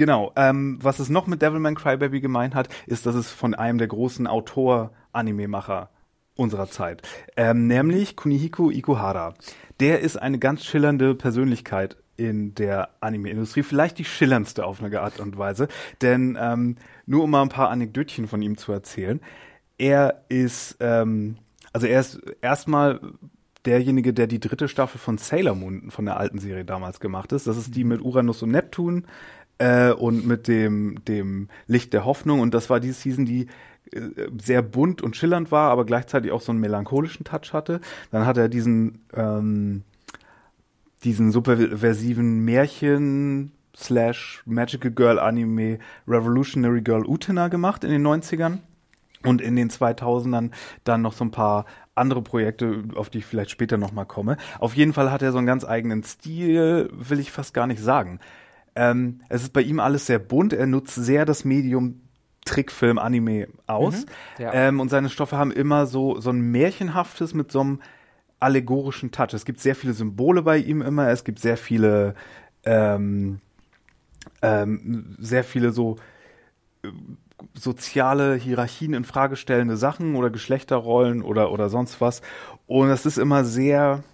Genau. Ähm, was es noch mit Devilman Crybaby gemeint hat, ist, dass es von einem der großen Autor-Anime-Macher unserer Zeit, ähm, nämlich Kunihiko Ikuhara. Der ist eine ganz schillernde Persönlichkeit in der Anime-Industrie, vielleicht die schillerndste auf eine Art und Weise. Denn ähm, nur um mal ein paar Anekdötchen von ihm zu erzählen, er ist, ähm, also er ist erstmal derjenige, der die dritte Staffel von Sailor Moon von der alten Serie damals gemacht ist. Das ist die mit Uranus und Neptun äh, und mit dem, dem Licht der Hoffnung. Und das war die Season, die äh, sehr bunt und schillernd war, aber gleichzeitig auch so einen melancholischen Touch hatte. Dann hat er diesen ähm, diesen superversiven Märchen slash Magical Girl Anime Revolutionary Girl Utena gemacht in den 90ern und in den 2000ern dann noch so ein paar andere Projekte, auf die ich vielleicht später nochmal komme. Auf jeden Fall hat er so einen ganz eigenen Stil, will ich fast gar nicht sagen. Ähm, es ist bei ihm alles sehr bunt, er nutzt sehr das Medium Trickfilm, Anime aus. Mhm, ja. ähm, und seine Stoffe haben immer so, so ein Märchenhaftes mit so einem allegorischen Touch. Es gibt sehr viele Symbole bei ihm immer, es gibt sehr viele, ähm, ähm, sehr viele so äh, soziale Hierarchien in Frage stellende Sachen oder Geschlechterrollen oder, oder sonst was. Und es ist immer sehr,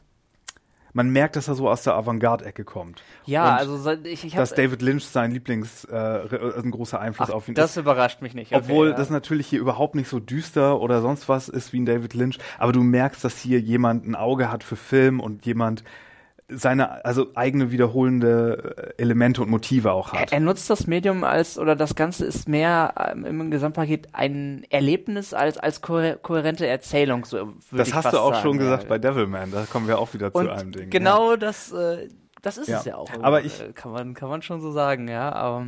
man merkt, dass er so aus der Avantgarde-Ecke kommt. Ja, und also ich, ich Dass David Lynch sein Lieblings, äh, ein großer Einfluss Ach, auf ihn das ist. Das überrascht mich nicht. Okay, Obwohl ja. das natürlich hier überhaupt nicht so düster oder sonst was ist wie ein David Lynch, aber du merkst, dass hier jemand ein Auge hat für Film und jemand seine also eigene wiederholende äh, Elemente und Motive auch hat. Er, er nutzt das Medium als oder das Ganze ist mehr ähm, im Gesamtpaket ein Erlebnis als als kohärente Erzählung. So das hast du auch sagen, schon gesagt bei Devilman. Da kommen wir auch wieder und zu einem Ding. Genau ja. das. Äh, das ist ja. es ja auch. Aber ich kann man kann man schon so sagen, ja. Aber,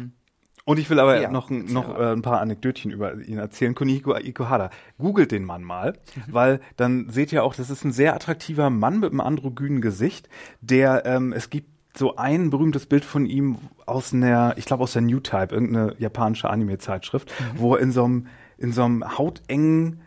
Und ich will aber ja, noch, noch äh, ein paar Anekdötchen über ihn erzählen. Kunihiko Ikuhara. Googelt den Mann mal, mhm. weil dann seht ihr auch, das ist ein sehr attraktiver Mann mit einem androgynen Gesicht, der, ähm, es gibt so ein berühmtes Bild von ihm aus einer, ich glaube aus der New Type, irgendeine japanische Anime-Zeitschrift, mhm. wo er in so einem, in so einem hautengen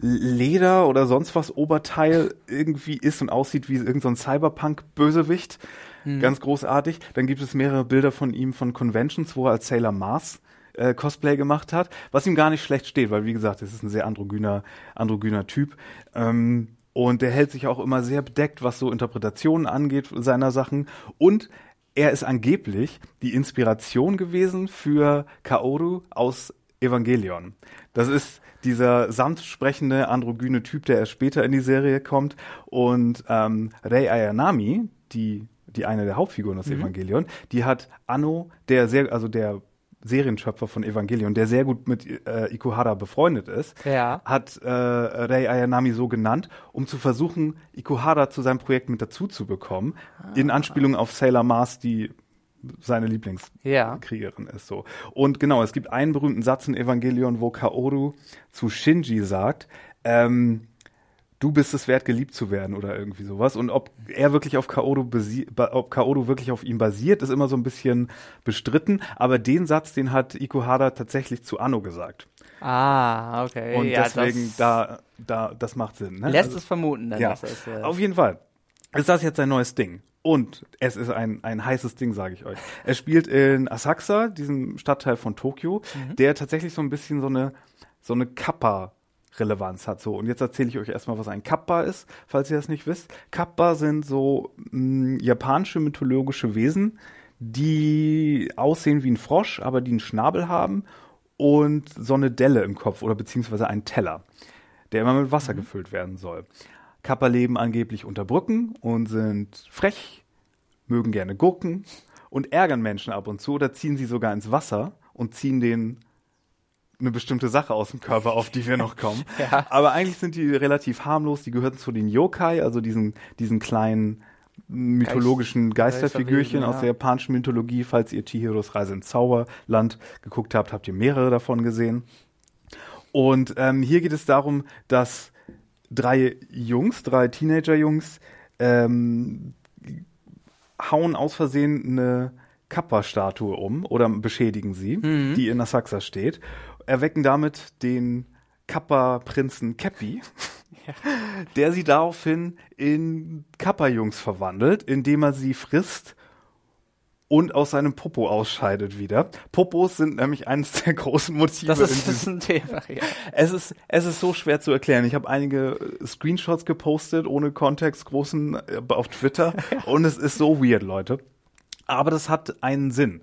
Leder oder sonst was Oberteil irgendwie ist und aussieht wie irgendein so Cyberpunk-Bösewicht. Mhm. Ganz großartig. Dann gibt es mehrere Bilder von ihm von Conventions, wo er als Sailor Mars äh, Cosplay gemacht hat, was ihm gar nicht schlecht steht, weil wie gesagt, es ist ein sehr androgyner, androgyner Typ. Ähm, und der hält sich auch immer sehr bedeckt, was so Interpretationen angeht seiner Sachen. Und er ist angeblich die Inspiration gewesen für Kaoru aus Evangelion. Das ist dieser sanft sprechende androgyne Typ, der erst später in die Serie kommt. Und ähm, Rei Ayanami, die die eine der Hauptfiguren aus mhm. Evangelion, die hat Anno, der sehr, also der Serienschöpfer von Evangelion, der sehr gut mit äh, Ikuhara befreundet ist, ja. hat äh, Rei Ayanami so genannt, um zu versuchen, Ikuhara zu seinem Projekt mit dazu zu bekommen, ah. in Anspielung auf Sailor Mars, die seine Lieblingskriegerin ja. ist so. Und genau, es gibt einen berühmten Satz in Evangelion, wo Kaoru zu Shinji sagt, ähm, du bist es wert, geliebt zu werden oder irgendwie sowas. Und ob er wirklich auf Kaoru, ob Kaoru wirklich auf ihm basiert, ist immer so ein bisschen bestritten. Aber den Satz, den hat Ikuhara tatsächlich zu Anno gesagt. Ah, okay. Und ja, deswegen, da, da, das macht Sinn. Ne? Lässt also, es vermuten. Dann ja, das, äh auf jeden Fall. Ist das jetzt sein neues Ding? Und es ist ein, ein heißes Ding, sage ich euch. Er spielt in Asakusa, diesem Stadtteil von Tokio, mhm. der tatsächlich so ein bisschen so eine, so eine Kappa Relevanz hat. So, und jetzt erzähle ich euch erstmal, was ein Kappa ist, falls ihr das nicht wisst. Kappa sind so mh, mm, japanische mythologische Wesen, die aussehen wie ein Frosch, aber die einen Schnabel haben und so eine Delle im Kopf oder beziehungsweise einen Teller, der immer mit Wasser mhm. gefüllt werden soll. Kappa leben angeblich unter Brücken und sind frech, mögen gerne Gurken und ärgern Menschen ab und zu oder ziehen sie sogar ins Wasser und ziehen den eine bestimmte Sache aus dem Körper, auf die wir noch kommen. [laughs] ja. Aber eigentlich sind die relativ harmlos. Die gehören zu den Yokai, also diesen, diesen kleinen mythologischen Geist, Geisterfigürchen ja. aus der japanischen Mythologie. Falls ihr Chihiros Reise ins Zauberland geguckt habt, habt ihr mehrere davon gesehen. Und ähm, hier geht es darum, dass drei Jungs, drei Teenager-Jungs, ähm, hauen aus Versehen eine Kappa-Statue um oder beschädigen sie, mhm. die in Asakusa steht erwecken damit den Kappa-Prinzen Käppi, ja. [laughs] der sie daraufhin in Kappa-Jungs verwandelt, indem er sie frisst und aus seinem Popo ausscheidet wieder. Popos sind nämlich eines der großen Motive. Das ist, ist ein [laughs] Thema, ja. Es ist, es ist so schwer zu erklären. Ich habe einige Screenshots gepostet, ohne Kontext, großen äh, auf Twitter. [laughs] ja. Und es ist so weird, Leute. Aber das hat einen Sinn.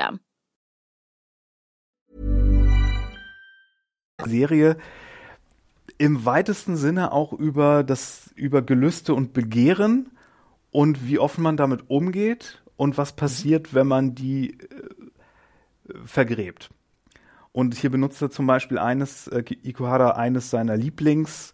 System. Serie im weitesten Sinne auch über das über Gelüste und Begehren und wie offen man damit umgeht und was passiert, wenn man die äh, vergräbt. Und hier benutzt er zum Beispiel eines, äh, Ikuhara, eines seiner Lieblings,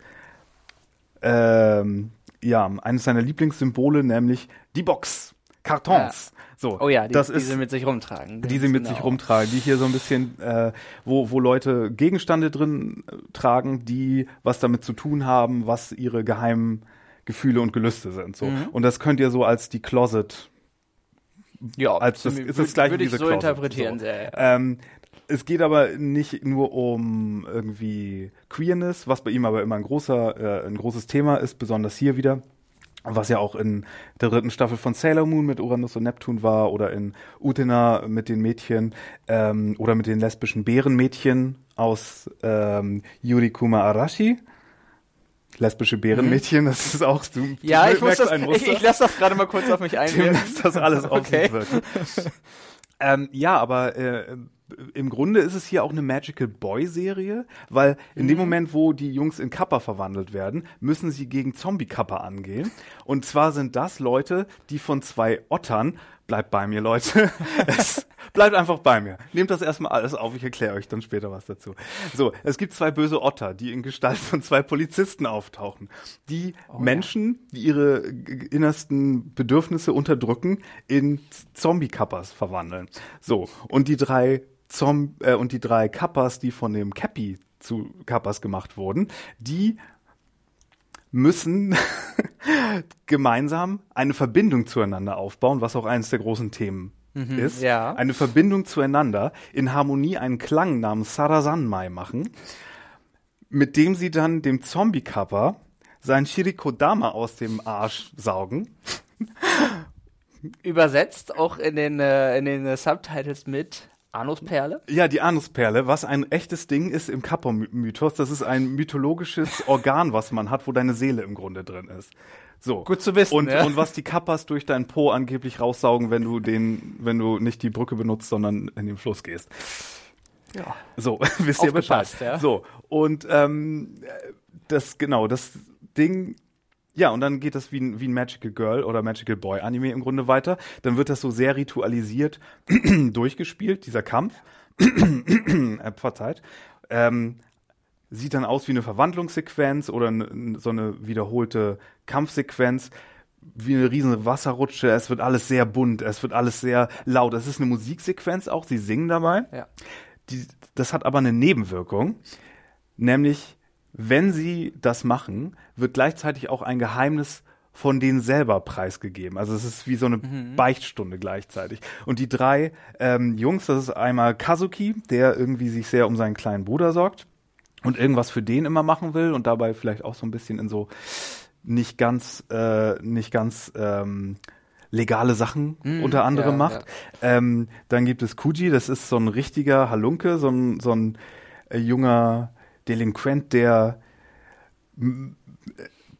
ähm, ja, eines seiner Lieblingssymbole, nämlich die Box. Kartons. Ja. So, oh ja, die, das die ist, sie mit sich rumtragen. Die sie mit genau. sich rumtragen, die hier so ein bisschen, äh, wo, wo Leute Gegenstände drin äh, tragen, die was damit zu tun haben, was ihre geheimen Gefühle und Gelüste sind. So. Mhm. Und das könnt ihr so als die Closet ja, als das ist das gleiche würde ich so Closet. interpretieren. So. Sehr, ja. ähm, es geht aber nicht nur um irgendwie Queerness, was bei ihm aber immer ein großer, äh, ein großes Thema ist, besonders hier wieder was ja auch in der dritten Staffel von Sailor Moon mit Uranus und Neptun war oder in Utena mit den Mädchen ähm, oder mit den lesbischen Bärenmädchen aus ähm, Yurikuma Arashi. Lesbische Bärenmädchen, mhm. das ist auch du. Ja, ich, muss das, ich, ich lasse das gerade mal kurz auf mich [laughs] einwirken. Du lässt das alles auf okay. [laughs] ähm, ja, aber äh, im Grunde ist es hier auch eine Magical Boy Serie, weil in mhm. dem Moment, wo die Jungs in Kappa verwandelt werden, müssen sie gegen Zombie Kappa angehen. Und zwar sind das Leute, die von zwei Ottern bleibt bei mir, Leute. [laughs] es bleibt einfach bei mir. Nehmt das erstmal alles auf, ich erkläre euch dann später was dazu. So, es gibt zwei böse Otter, die in Gestalt von zwei Polizisten auftauchen, die oh, Menschen, ja. die ihre innersten Bedürfnisse unterdrücken, in Zombie-Kappas verwandeln. So, und die drei Zom äh, und die drei Kappas, die von dem Cappy zu Kappas gemacht wurden, die müssen [laughs] gemeinsam eine Verbindung zueinander aufbauen, was auch eines der großen Themen mhm, ist. Ja. Eine Verbindung zueinander, in Harmonie einen Klang namens Sarasanmai machen, mit dem sie dann dem Zombie-Kappa sein Shirikodama aus dem Arsch saugen. Übersetzt auch in den, äh, in den äh, Subtitles mit Anusperle? Ja, die Anusperle, was ein echtes Ding ist im Kappa-Mythos. Das ist ein mythologisches [laughs] Organ, was man hat, wo deine Seele im Grunde drin ist. So. Gut zu wissen. Und, ja. und was die Kappas durch deinen Po angeblich raussaugen, wenn du den, wenn du nicht die Brücke benutzt, sondern in den Fluss gehst. Ja. So, [laughs] wisst ihr Bescheid. Ja. So. Und ähm, das, genau, das Ding ja, und dann geht das wie ein, wie ein Magical Girl oder Magical Boy Anime im Grunde weiter. Dann wird das so sehr ritualisiert [clears throat] durchgespielt, dieser Kampf. [clears throat] äh, verzeiht. Ähm, sieht dann aus wie eine Verwandlungssequenz oder so eine wiederholte Kampfsequenz wie eine riesen Wasserrutsche. Es wird alles sehr bunt, es wird alles sehr laut. Es ist eine Musiksequenz auch, sie singen dabei. Ja. Die, das hat aber eine Nebenwirkung, nämlich wenn sie das machen, wird gleichzeitig auch ein Geheimnis von denen selber preisgegeben. Also es ist wie so eine mhm. Beichtstunde gleichzeitig. Und die drei ähm, Jungs, das ist einmal Kazuki, der irgendwie sich sehr um seinen kleinen Bruder sorgt und irgendwas für den immer machen will und dabei vielleicht auch so ein bisschen in so nicht ganz, äh, nicht ganz ähm, legale Sachen mm, unter anderem ja, macht. Ja. Ähm, dann gibt es Kuji, das ist so ein richtiger Halunke, so ein, so ein äh, junger Delinquent, der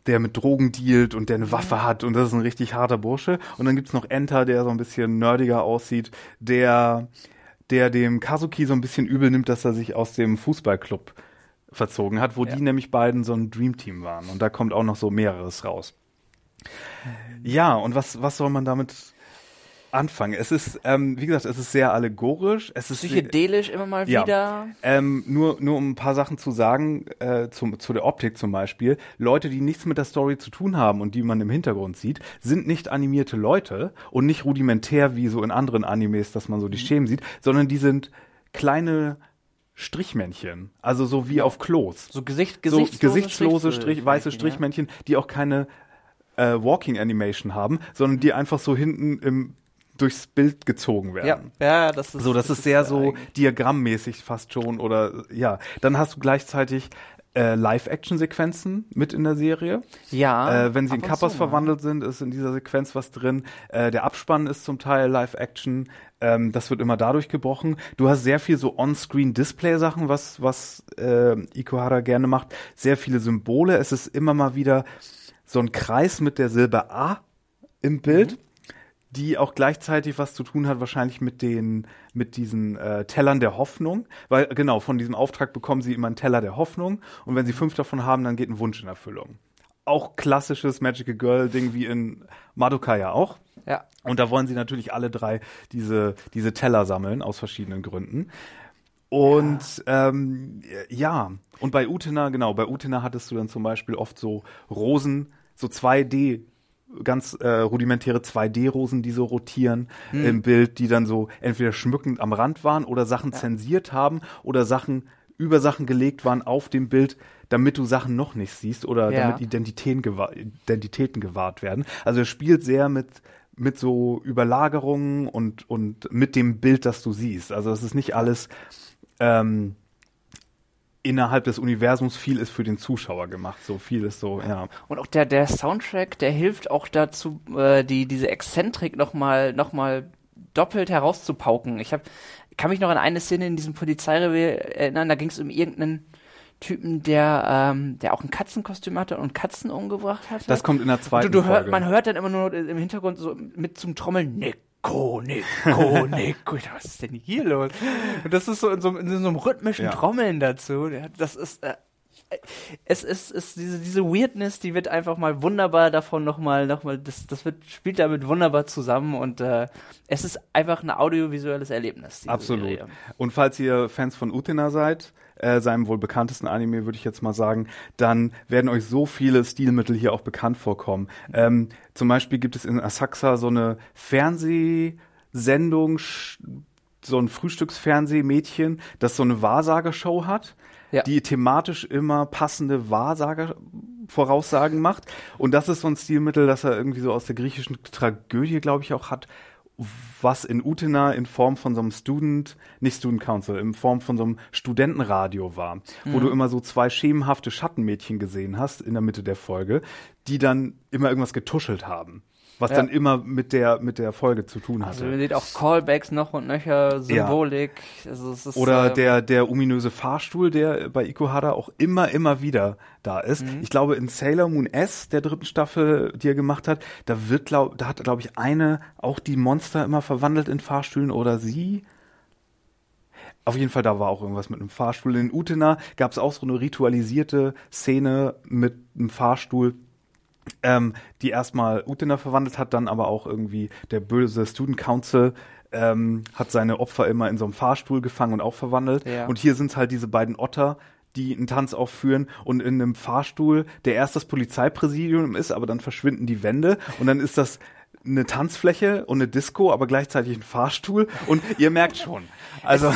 der mit Drogen dealt und der eine Waffe hat und das ist ein richtig harter Bursche. Und dann gibt's noch Enter, der so ein bisschen nerdiger aussieht, der, der dem Kazuki so ein bisschen übel nimmt, dass er sich aus dem Fußballclub verzogen hat, wo ja. die nämlich beiden so ein Dreamteam waren. Und da kommt auch noch so mehreres raus. Ja, und was, was soll man damit anfangen. Es ist, ähm, wie gesagt, es ist sehr allegorisch. Es ist psychedelisch immer mal wieder. Ja. Ähm, nur, nur um ein paar Sachen zu sagen, äh, zum, zu der Optik zum Beispiel. Leute, die nichts mit der Story zu tun haben und die man im Hintergrund sieht, sind nicht animierte Leute und nicht rudimentär wie so in anderen Animes, dass man so die mhm. Schemen sieht, sondern die sind kleine Strichmännchen, also so wie auf Klos. So Gesicht, gesichtslose, so gesichtslose Strich, weiße Strichmännchen, die auch keine äh, Walking Animation haben, sondern die einfach so hinten im durchs Bild gezogen werden. Ja, ja das ist so. Das, das ist sehr so eigentlich. diagrammmäßig fast schon oder ja. Dann hast du gleichzeitig äh, Live-Action-Sequenzen mit in der Serie. Ja. Äh, wenn sie in Kappas so, verwandelt sind, ist in dieser Sequenz was drin. Äh, der Abspann ist zum Teil Live-Action. Ähm, das wird immer dadurch gebrochen. Du hast sehr viel so On-Screen-Display-Sachen, was, was äh, Ikuhara gerne macht. Sehr viele Symbole. Es ist immer mal wieder so ein Kreis mit der Silbe A im Bild. Mhm die auch gleichzeitig was zu tun hat, wahrscheinlich mit den, mit diesen äh, Tellern der Hoffnung. Weil, genau, von diesem Auftrag bekommen sie immer einen Teller der Hoffnung und wenn sie fünf davon haben, dann geht ein Wunsch in Erfüllung. Auch klassisches Magical Girl-Ding wie in Madoka ja auch. Ja. Und da wollen sie natürlich alle drei diese, diese Teller sammeln, aus verschiedenen Gründen. Und ja. Ähm, ja, und bei Utena, genau, bei Utena hattest du dann zum Beispiel oft so Rosen, so 2D ganz äh, rudimentäre 2D-Rosen, die so rotieren hm. im Bild, die dann so entweder schmückend am Rand waren oder Sachen ja. zensiert haben oder Sachen über Sachen gelegt waren auf dem Bild, damit du Sachen noch nicht siehst oder ja. damit Identitäten, gewahr, Identitäten gewahrt werden. Also er spielt sehr mit mit so Überlagerungen und und mit dem Bild, das du siehst. Also es ist nicht alles ähm, innerhalb des Universums viel ist für den Zuschauer gemacht. So viel ist so, ja. Und auch der, der Soundtrack, der hilft auch dazu, äh, die, diese Exzentrik nochmal noch mal doppelt herauszupauken. Ich hab, kann mich noch an eine Szene in diesem Polizeirevier erinnern, da ging es um irgendeinen Typen, der, ähm, der auch ein Katzenkostüm hatte und Katzen umgebracht hat. Das kommt in der zweiten du, du Folge. Man hört dann immer nur im Hintergrund so mit zum Trommeln Nico, Ich dachte, was ist denn hier los? Und das ist so in so, in so einem rhythmischen Ja. Trommeln dazu. Das ist, äh, es ist, ist diese, diese Weirdness, die wird einfach mal wunderbar davon nochmal, noch mal, das, das wird, spielt damit wunderbar zusammen und äh, es ist einfach ein audiovisuelles Erlebnis. Absolut. Serie. Und falls ihr Fans von Utena seid, äh, seinem wohl bekanntesten Anime, würde ich jetzt mal sagen, dann werden euch so viele Stilmittel hier auch bekannt vorkommen. Ähm, zum Beispiel gibt es in Asakusa so eine Fernsehsendung, so ein Frühstücksfernsehmädchen, das so eine Wahrsagershow hat, Ja. die thematisch immer passende Wahrsager-Voraussagen macht. Und das ist so ein Stilmittel, das er irgendwie so aus der griechischen Tragödie, glaube ich, auch hat, was in Utena in Form von so einem Student, nicht Student Council, in Form von so einem Studentenradio war, wo du immer so zwei schemenhafte Schattenmädchen gesehen hast in der Mitte der Folge, die dann immer irgendwas getuschelt haben, was Ja. dann immer mit der mit der Folge zu tun hatte. Also man sieht auch Callbacks noch und nöcher, Symbolik. Also es ist, Oder äh, der, der ominöse Fahrstuhl, der bei Ikuhara auch immer, immer wieder da ist. Mhm. Ich glaube, in Sailor Moon S, der dritten Staffel, die er gemacht hat, da wird, glaub, da hat, glaube ich, eine auch die Monster immer verwandelt in Fahrstühlen oder sie. Auf jeden Fall, da war auch irgendwas mit einem Fahrstuhl. In Utena gab es auch so eine ritualisierte Szene mit einem Fahrstuhl, ähm, die erstmal Utena verwandelt hat, dann aber auch irgendwie der böse Student Council ähm, hat seine Opfer immer in so einem Fahrstuhl gefangen und auch verwandelt. Ja. Und hier sind es halt diese beiden Otter, die einen Tanz aufführen und in einem Fahrstuhl, der erst das Polizeipräsidium ist, aber dann verschwinden die Wände und dann ist das eine Tanzfläche und eine Disco, aber gleichzeitig ein Fahrstuhl und ihr merkt schon. Also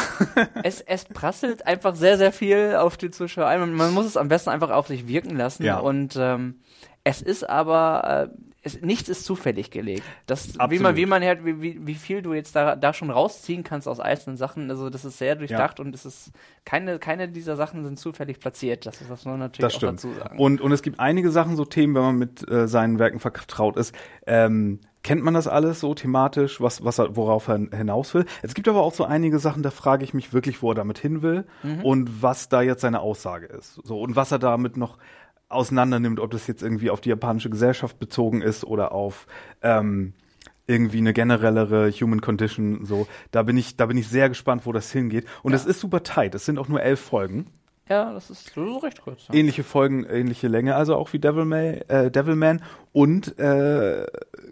es, es prasselt einfach sehr, sehr viel auf die Zuschauer ein. Man, man muss es am besten einfach auf sich wirken lassen. Ja. Und ähm, es ist aber, äh, es, nichts ist zufällig gelegt. Das, wie man, wie man halt, wie, wie, wie viel du jetzt da, da schon rausziehen kannst aus einzelnen Sachen, also das ist sehr durchdacht und es ist keine, keine dieser Sachen sind zufällig platziert. Das ist was man natürlich das auch dazu sagen. Und, und es gibt einige Sachen, so Themen, wenn man mit äh, seinen Werken vertraut ist, ähm, kennt man das alles so thematisch, was, was er, worauf er hinaus will. Es gibt aber auch so einige Sachen, da frage ich mich wirklich, wo er damit hin will und was da jetzt seine Aussage ist. So, und was er damit noch auseinander nimmt, ob das jetzt irgendwie auf die japanische Gesellschaft bezogen ist oder auf ähm, irgendwie eine generellere Human Condition. So, da bin ich, da bin ich sehr gespannt, wo das hingeht. Und es ist super tight. Es sind auch nur elf Folgen ja, das ist so recht kurz. Ja. ähnliche Folgen, ähnliche Länge, also auch wie Devilman, äh, Devilman. Und äh,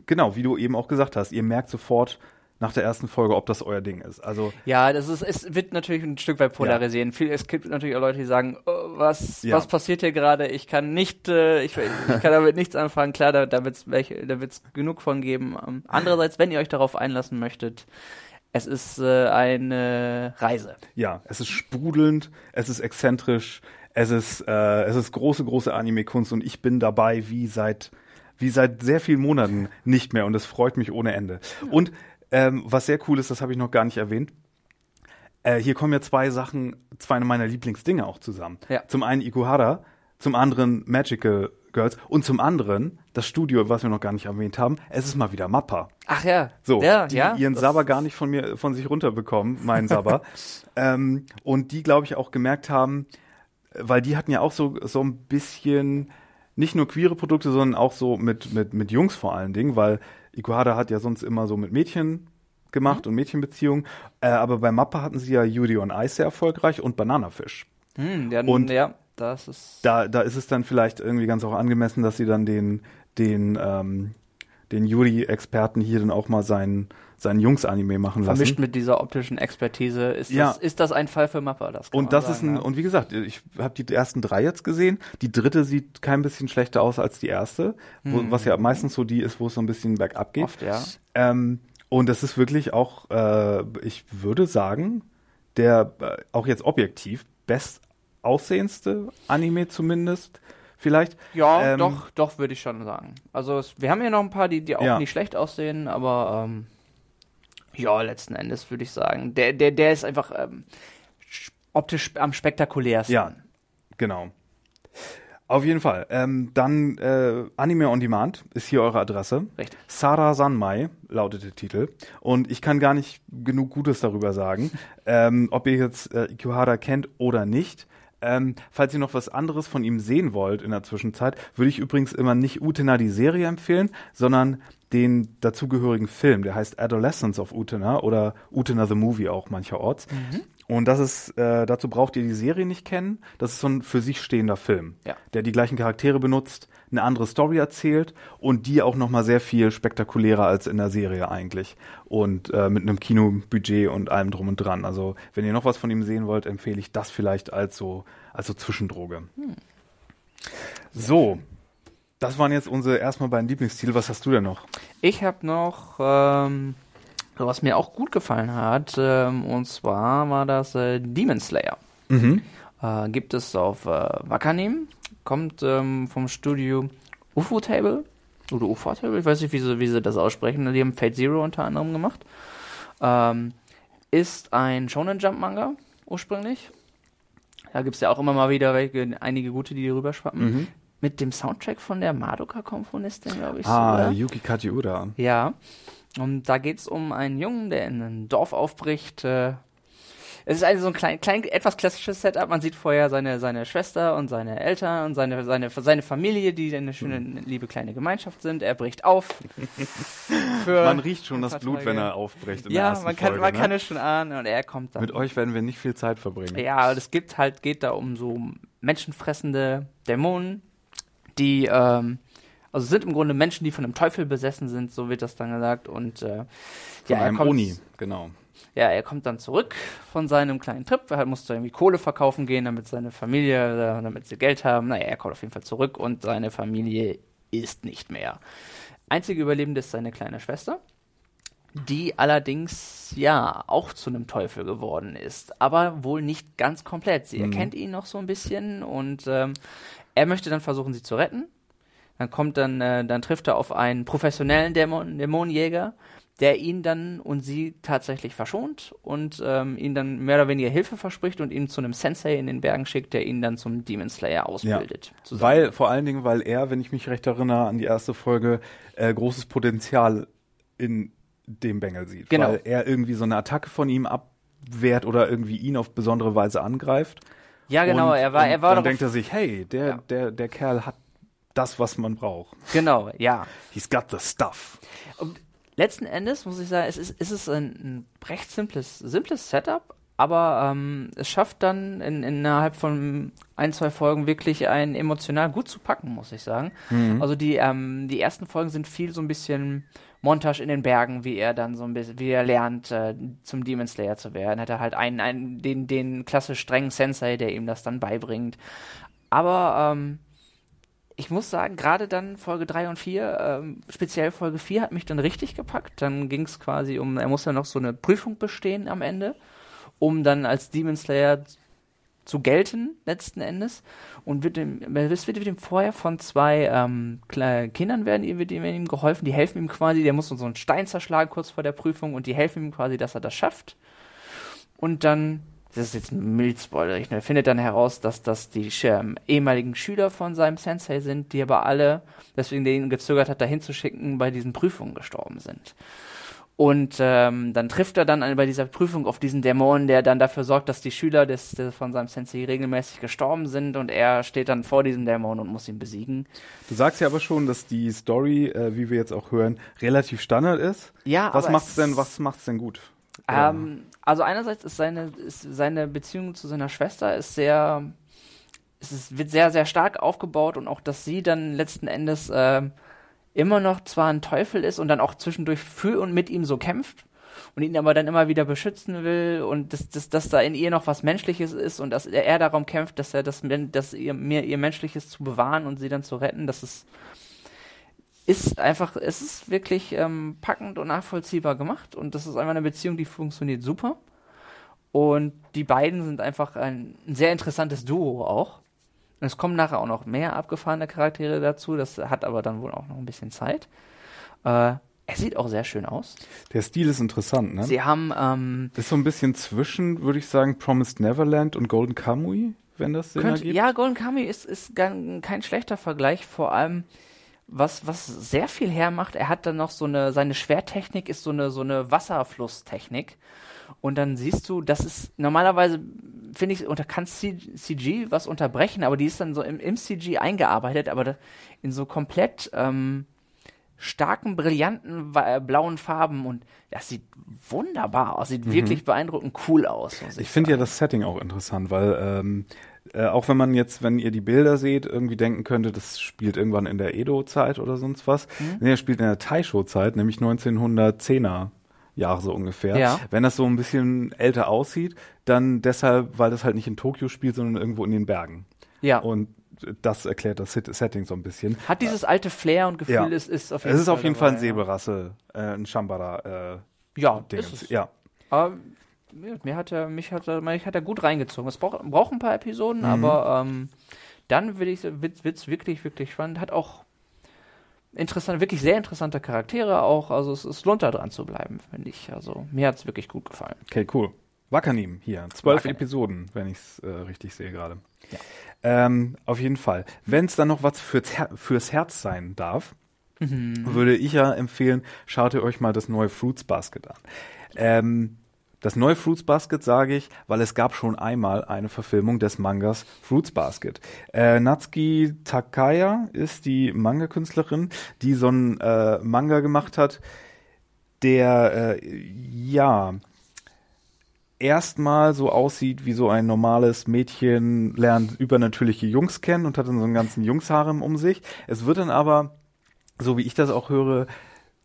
genau, wie du eben auch gesagt hast, ihr merkt sofort nach der ersten Folge, ob das euer Ding ist. Also Ja, das ist, es wird natürlich ein Stück weit polarisieren. Viel, es gibt natürlich auch Leute, die sagen, oh, was, Ja. was passiert hier gerade? Ich kann nicht, äh, ich, ich kann damit nichts anfangen. Klar, da, da wird's welche, da wird's genug von geben. Ähm, andererseits, wenn ihr euch darauf einlassen möchtet, es ist äh, eine Reise. ja, es ist sprudelnd, es ist exzentrisch, es ist, äh, es ist große, große Anime-Kunst und ich bin dabei wie seit, wie seit sehr vielen Monaten nicht mehr und es freut mich ohne Ende. Und ähm, was sehr cool ist, das habe ich noch gar nicht erwähnt, äh, hier kommen ja zwei Sachen, zwei meiner Lieblingsdinge auch zusammen. Ja. Zum einen Ikuhara, zum anderen Magical Girls und zum anderen das Studio, was wir noch gar nicht erwähnt haben, es ist mal wieder Mappa. Ach ja. So, ja, die ja, ihren Sabber gar nicht von mir, von sich runterbekommen, meinen Sabber. [laughs] ähm, und die, glaube ich, auch gemerkt haben, weil die hatten ja auch so, so ein bisschen nicht nur queere Produkte, sondern auch so mit, mit, mit Jungs vor allen Dingen, weil Ikuhara hat ja sonst immer so mit Mädchen gemacht und Mädchenbeziehungen. Äh, aber bei Mappa hatten sie ja Yuri on Ice sehr erfolgreich und Bananafisch. Hm, ja, Und- ja, das ist. Da, da ist es dann vielleicht irgendwie ganz auch angemessen, dass sie dann den, den, ähm, den Yuri-Experten hier dann auch mal seinen, seinen Jungs-Anime machen lassen. Vermischt mit dieser optischen Expertise. Ist, Ja. das, ist das ein Fall für Mappa? Das Und das sagen, ist ein, ja. und wie gesagt, ich habe die ersten drei jetzt gesehen. Die dritte sieht kein bisschen schlechter aus als die erste, wo, was ja meistens so die ist, wo es so ein bisschen bergab geht. Oft, ja. Ähm, und das ist wirklich auch, äh, ich würde sagen, der äh, auch jetzt objektiv best aussehendste Anime zumindest vielleicht. Ja, Ähm, doch, doch, würde ich schon sagen. Also es, wir haben hier noch ein paar, die, die auch Ja. nicht schlecht aussehen, aber ähm, ja, letzten Endes würde ich sagen. Der, der, der ist einfach ähm, sch- optisch am spektakulärsten. Ja, genau. Auf jeden Fall. Ähm, dann äh, Anime on Demand ist hier eure Adresse. Richtig. Sara Sanmai lautet der Titel. Und ich kann gar nicht genug Gutes darüber sagen. [laughs] ähm, ob ihr jetzt äh, Ikuhara kennt oder nicht. Ähm, falls ihr noch was anderes von ihm sehen wollt in der Zwischenzeit, würde ich übrigens immer nicht Utena die Serie empfehlen, sondern den dazugehörigen Film, der heißt Adolescence of Utena oder Utena the Movie auch mancherorts. Mhm. Und das ist, äh, dazu braucht ihr die Serie nicht kennen. Das ist so ein für sich stehender Film, ja. der die gleichen Charaktere benutzt, eine andere Story erzählt und die auch noch mal sehr viel spektakulärer als in der Serie eigentlich und äh, mit einem Kinobudget und allem drum und dran. Also wenn ihr noch was von ihm sehen wollt, empfehle ich das vielleicht als so als so Zwischendroge. Hm. So, das waren jetzt unsere erstmal beiden Lieblingsziele. Was hast du denn noch? Ich habe noch ähm, was mir auch gut gefallen hat, ähm, und zwar war das äh, Demon Slayer. Mhm. Äh, gibt es auf äh, Wakanim, kommt ähm, vom Studio UFO Table oder UFO Table, ich weiß nicht, wie sie, wie sie das aussprechen, die haben Fate Zero unter anderem gemacht. Ähm, ist ein Shonen Jump Manga ursprünglich. Da gibt es ja auch immer mal wieder welche, einige gute, die hier rüberschwappen. Mhm. Mit dem Soundtrack von der Madoka-Komponistin, glaube ich. Ah, so, Yuki Kajiura. Ja. Und da geht es um einen Jungen, der in ein Dorf aufbricht. Äh, es ist also so ein klein, klein, etwas klassisches Setup. Man sieht vorher seine, seine Schwester und seine Eltern und seine, seine, seine Familie, die eine schöne, mhm. liebe kleine Gemeinschaft sind. Er bricht auf. [laughs] man riecht schon das Blut, wenn er aufbricht. ja, man, kann, Folge, man ne? kann es schon ahnen und er kommt dann. Mit euch werden wir nicht viel Zeit verbringen. Ja, es gibt halt, geht da um so menschenfressende Dämonen, die ähm, also sind im Grunde Menschen, die von einem Teufel besessen sind, so wird das dann gesagt. Und äh, von ja, einem kommt, Oni, genau. Ja, er kommt dann zurück von seinem kleinen Trip. Er musste irgendwie Kohle verkaufen gehen, damit seine Familie, äh, damit sie Geld haben. Naja, er kommt auf jeden Fall zurück und seine Familie ist nicht mehr. Einzige Überlebende ist seine kleine Schwester, die allerdings ja auch zu einem Teufel geworden ist, aber wohl nicht ganz komplett. Sie mhm. erkennt ihn noch so ein bisschen und ähm, er möchte dann versuchen, sie zu retten dann kommt dann, äh, dann trifft er auf einen professionellen Dämon Dämonenjäger, der ihn dann und sie tatsächlich verschont und ähm, ihn dann mehr oder weniger Hilfe verspricht und ihn zu einem Sensei in den Bergen schickt, der ihn dann zum Demon Slayer ausbildet. Ja. Weil, vor allen Dingen, weil er, wenn ich mich recht erinnere an die erste Folge, äh, großes Potenzial in dem Bengel sieht. Genau. Weil er irgendwie so eine Attacke von ihm abwehrt oder irgendwie ihn auf besondere Weise angreift. Ja, genau, und, er war, er war Dann denkt er sich, hey, der, ja. der, der Kerl hat das, was man braucht. Genau, ja. He's got the stuff. Und letzten Endes muss ich sagen, es ist, es ist ein, ein recht simples, simples Setup, aber ähm, es schafft dann in, innerhalb von ein, zwei Folgen wirklich einen emotional gut zu packen, muss ich sagen. Mhm. Also die, ähm, die ersten Folgen sind viel so ein bisschen Montage in den Bergen, wie er dann so ein bisschen, wie er lernt, äh, zum Demon Slayer zu werden. Hat er halt einen, einen den, den klassisch strengen Sensei, der ihm das dann beibringt. Aber ähm, ich muss sagen, gerade dann Folge 3 und 4, ähm, speziell Folge 4 hat mich dann richtig gepackt. Dann ging es quasi um, er muss ja noch so eine Prüfung bestehen am Ende, um dann als Demon Slayer zu gelten, letzten Endes. Und wird dem, es wird ihm vorher von zwei ähm, Kindern werden, wird ihm geholfen, die helfen ihm quasi, der muss so einen Stein zerschlagen kurz vor der Prüfung und die helfen ihm quasi, dass er das schafft. Und dann das ist jetzt ein Mildspoiler, er findet dann heraus, dass das die ähm, ehemaligen Schüler von seinem Sensei sind, die aber alle, deswegen den gezögert hat, dahin zu schicken, bei diesen Prüfungen gestorben sind. Und ähm, dann trifft er dann bei dieser Prüfung auf diesen Dämon, der dann dafür sorgt, dass die Schüler des, des, von seinem Sensei regelmäßig gestorben sind und er steht dann vor diesem Dämon und muss ihn besiegen. Du sagst ja aber schon, dass die Story, äh, wie wir jetzt auch hören, relativ Standard ist. Ja, was macht's denn, was macht's denn gut? Ähm, also einerseits ist seine, ist seine Beziehung zu seiner Schwester ist sehr, es ist, wird sehr, sehr stark aufgebaut und auch, dass sie dann letzten Endes äh, immer noch zwar ein Teufel ist und dann auch zwischendurch für und mit ihm so kämpft und ihn aber dann immer wieder beschützen will und dass, dass, dass da in ihr noch was Menschliches ist und dass er, darum kämpft, dass er das, dass ihr, mir ihr Menschliches zu bewahren und sie dann zu retten, das ist ist einfach, es ist wirklich ähm, packend und nachvollziehbar gemacht und das ist einfach eine Beziehung, die funktioniert super. Und die beiden sind einfach ein, ein sehr interessantes Duo auch. Und es kommen nachher auch noch mehr abgefahrene Charaktere dazu, das hat aber dann wohl auch noch ein bisschen Zeit. Äh, Er sieht auch sehr schön aus. Der Stil ist interessant, ne? Sie haben ähm, ist so ein bisschen zwischen, würde ich sagen, Promised Neverland und Golden Kamui, wenn das Sinn könnte, ergibt. ja Golden Kamuy ist ist kein schlechter Vergleich, vor allem was was sehr viel hermacht. Er hat dann noch so eine seine Schwertechnik ist so eine so eine Wasserflusstechnik und dann siehst du, das ist normalerweise finde ich unter kann CG was unterbrechen, aber die ist dann so im, im CG eingearbeitet, aber in so komplett ähm, starken, brillanten äh, blauen Farben und das sieht wunderbar aus, sieht mhm. wirklich beeindruckend cool aus. ich, ich finde ja das Setting auch interessant, weil ähm, äh, auch wenn man jetzt, wenn ihr die Bilder seht, irgendwie denken könnte, das spielt irgendwann in der Edo-Zeit oder sonst was. Mhm. Nee, er spielt in der Taisho-Zeit, nämlich 1910er Jahre so ungefähr. Ja. Wenn das so ein bisschen älter aussieht, dann deshalb, weil das halt nicht in Tokio spielt, sondern irgendwo in den Bergen. Ja. Und das erklärt das Setting so ein bisschen. Hat dieses alte Flair und Gefühl, ja. ist, ist auf jeden Es ist Fall auf jeden dabei, Fall ein Säbelrasse, ja. äh, ein Shambara. Äh, ja, ist es. Ja. Aber mir hat er, mich hat er, mich hat er gut reingezogen. Es braucht, braucht ein paar Episoden, mhm. aber ähm, dann will ich, wird es wirklich, wirklich spannend. Hat auch interessant, wirklich sehr interessante Charaktere auch. Also es, es lohnt da dran zu bleiben, finde ich. Also mir hat es wirklich gut gefallen. Okay, cool. Wakanim hier. Zwölf Wakanim. Episoden, wenn ich es äh, richtig sehe gerade. Ja. Ähm, auf jeden Fall. Wenn es dann noch was fürs, Her fürs Herz sein darf, mhm. würde ich ja empfehlen, schaut ihr euch mal das neue Fruits Basket an. Ähm, das neue Fruits Basket sage ich, weil es gab schon einmal eine Verfilmung des Mangas Fruits Basket. Äh, Natsuki Takaya ist die Manga-Künstlerin, die so einen äh, Manga gemacht hat, der äh, ja erstmal so aussieht wie so ein normales Mädchen, lernt übernatürliche Jungs kennen und hat dann so einen ganzen Jungsharem um sich. Es wird dann aber, so wie ich das auch höre,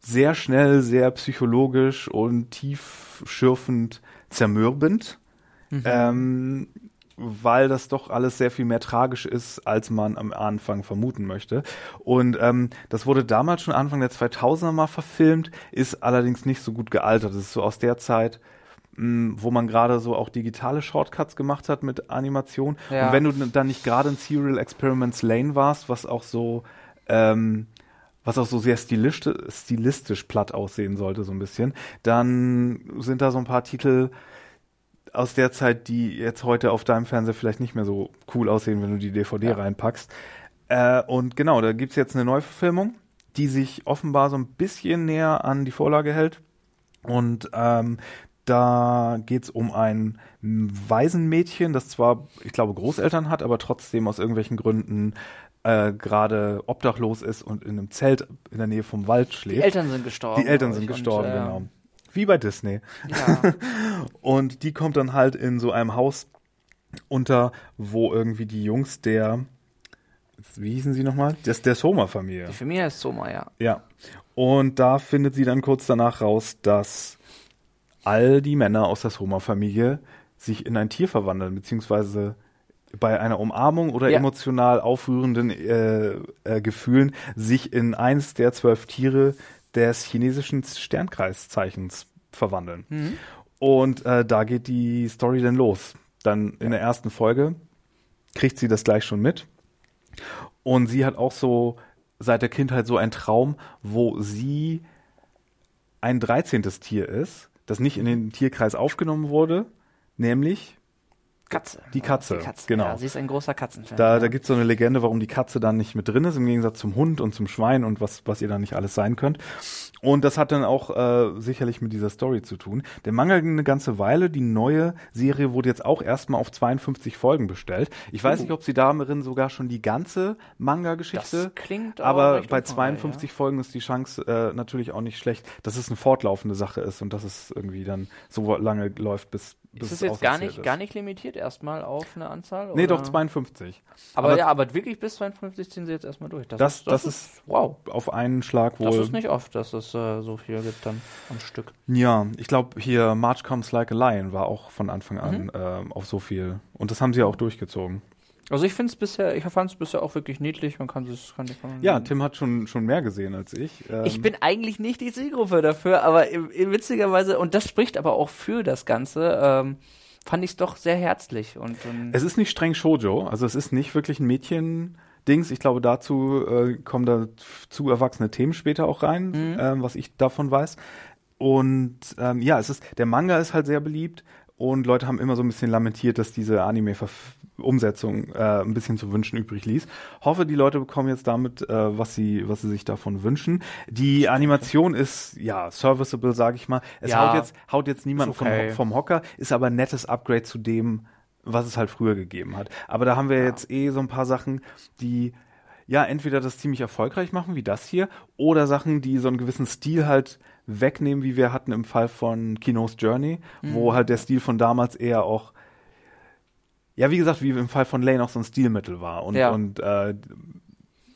sehr schnell, sehr psychologisch und tiefschürfend zermürbend. Mhm. Ähm, weil das doch alles sehr viel mehr tragisch ist, als man am Anfang vermuten möchte. Und ähm, das wurde damals schon Anfang der 2000er mal verfilmt, ist allerdings nicht so gut gealtert. Das ist so aus der Zeit, mh, wo man gerade so auch digitale Shortcuts gemacht hat mit Animation. Ja. Und wenn du dann nicht gerade in Serial Experiments Lane warst, was auch so ähm, was auch so sehr stilistisch, platt aussehen sollte, so ein bisschen, dann sind da so ein paar Titel aus der Zeit, die jetzt heute auf deinem Fernseher vielleicht nicht mehr so cool aussehen, wenn du die DVD ja. reinpackst. Äh, und genau, da gibt's jetzt eine Neuverfilmung, die sich offenbar so ein bisschen näher an die Vorlage hält. Und ähm, da geht's um ein Waisenmädchen, das zwar, ich glaube, Großeltern hat, aber trotzdem aus irgendwelchen Gründen äh, gerade obdachlos ist und in einem Zelt in der Nähe vom Wald schläft. Die Eltern sind gestorben. Die Eltern sind gestorben, und, äh, genau. Wie bei Disney. Ja. [laughs] und die kommt dann halt in so einem Haus unter, wo irgendwie die Jungs der, wie hießen sie nochmal? Das, der Soma-Familie. Die Familie ist Soma, ja. Ja. Und da findet sie dann kurz danach raus, dass all die Männer aus der Soma-Familie sich in ein Tier verwandeln, beziehungsweise bei einer Umarmung oder ja. emotional aufrührenden äh, äh, Gefühlen sich in eins der zwölf Tiere des chinesischen Sternkreiszeichens verwandeln. Mhm. Und äh, da geht die Story dann los. Dann in der ersten Folge kriegt sie das gleich schon mit. Und sie hat auch so seit der Kindheit so einen Traum, wo sie ein dreizehntes Tier ist, das nicht in den Tierkreis aufgenommen wurde, nämlich Katze. Die Katze, die Katze. genau. Ja, sie ist ein großer Katzenfan. Da, ja. da gibt es so eine Legende, warum die Katze dann nicht mit drin ist, im Gegensatz zum Hund und zum Schwein und was, was ihr dann nicht alles sein könnt. Und das hat dann auch äh, sicherlich mit dieser Story zu tun. Der Manga ging eine ganze Weile. Die neue Serie wurde jetzt auch erstmal auf 52 Folgen bestellt. Ich weiß uh. nicht, ob sie darin sogar schon die ganze Manga-Geschichte. Das klingt Aber bei 52 ja. Folgen ist die Chance äh, natürlich auch nicht schlecht, dass es eine fortlaufende Sache ist und dass es irgendwie dann so lange läuft, bis ist es jetzt gar nicht, ist. gar nicht limitiert erstmal auf eine Anzahl? Nee, oder? doch 52. Aber, aber, ja, aber wirklich bis 52 ziehen sie jetzt erstmal durch. Das, das, ist, das, das ist, wow. auf einen Schlag wohl. Das ist nicht oft, dass es äh, so viel gibt dann am Stück. Ja, ich glaube hier March Comes Like a Lion war auch von Anfang an mhm. äh, auf so viel. Und das haben sie auch durchgezogen. Also ich finde es bisher, ich fand es bisher auch wirklich niedlich. Man kann es, kann Ja, Tim hat schon schon mehr gesehen als ich. Ähm ich bin eigentlich nicht die Zielgruppe dafür, aber witzigerweise und das spricht aber auch für das Ganze. Ähm, fand ich es doch sehr herzlich und, und es ist nicht streng Shoujo, also es ist nicht wirklich ein Mädchen Dings. Ich glaube, dazu äh, kommen da zu erwachsene Themen später auch rein, mhm. ähm, was ich davon weiß. Und ähm, ja, es ist der Manga ist halt sehr beliebt und Leute haben immer so ein bisschen lamentiert, dass diese Anime-Umsetzung äh, ein bisschen zu wünschen übrig ließ. Hoffe, die Leute bekommen jetzt damit, äh, was sie, was sie sich davon wünschen. Die Animation ist ja serviceable, sage ich mal. Es ja, haut jetzt, haut jetzt niemand okay. vom, vom Hocker, ist aber ein nettes Upgrade zu dem, was es halt früher gegeben hat. Aber da haben wir ja. jetzt eh so ein paar Sachen, die ja entweder das ziemlich erfolgreich machen, wie das hier, oder Sachen, die so einen gewissen Stil halt wegnehmen, wie wir hatten im Fall von Kinos Journey, mhm. wo halt der Stil von damals eher auch ja, wie gesagt, wie im Fall von Lane auch so ein Stilmittel war und, ja. und äh,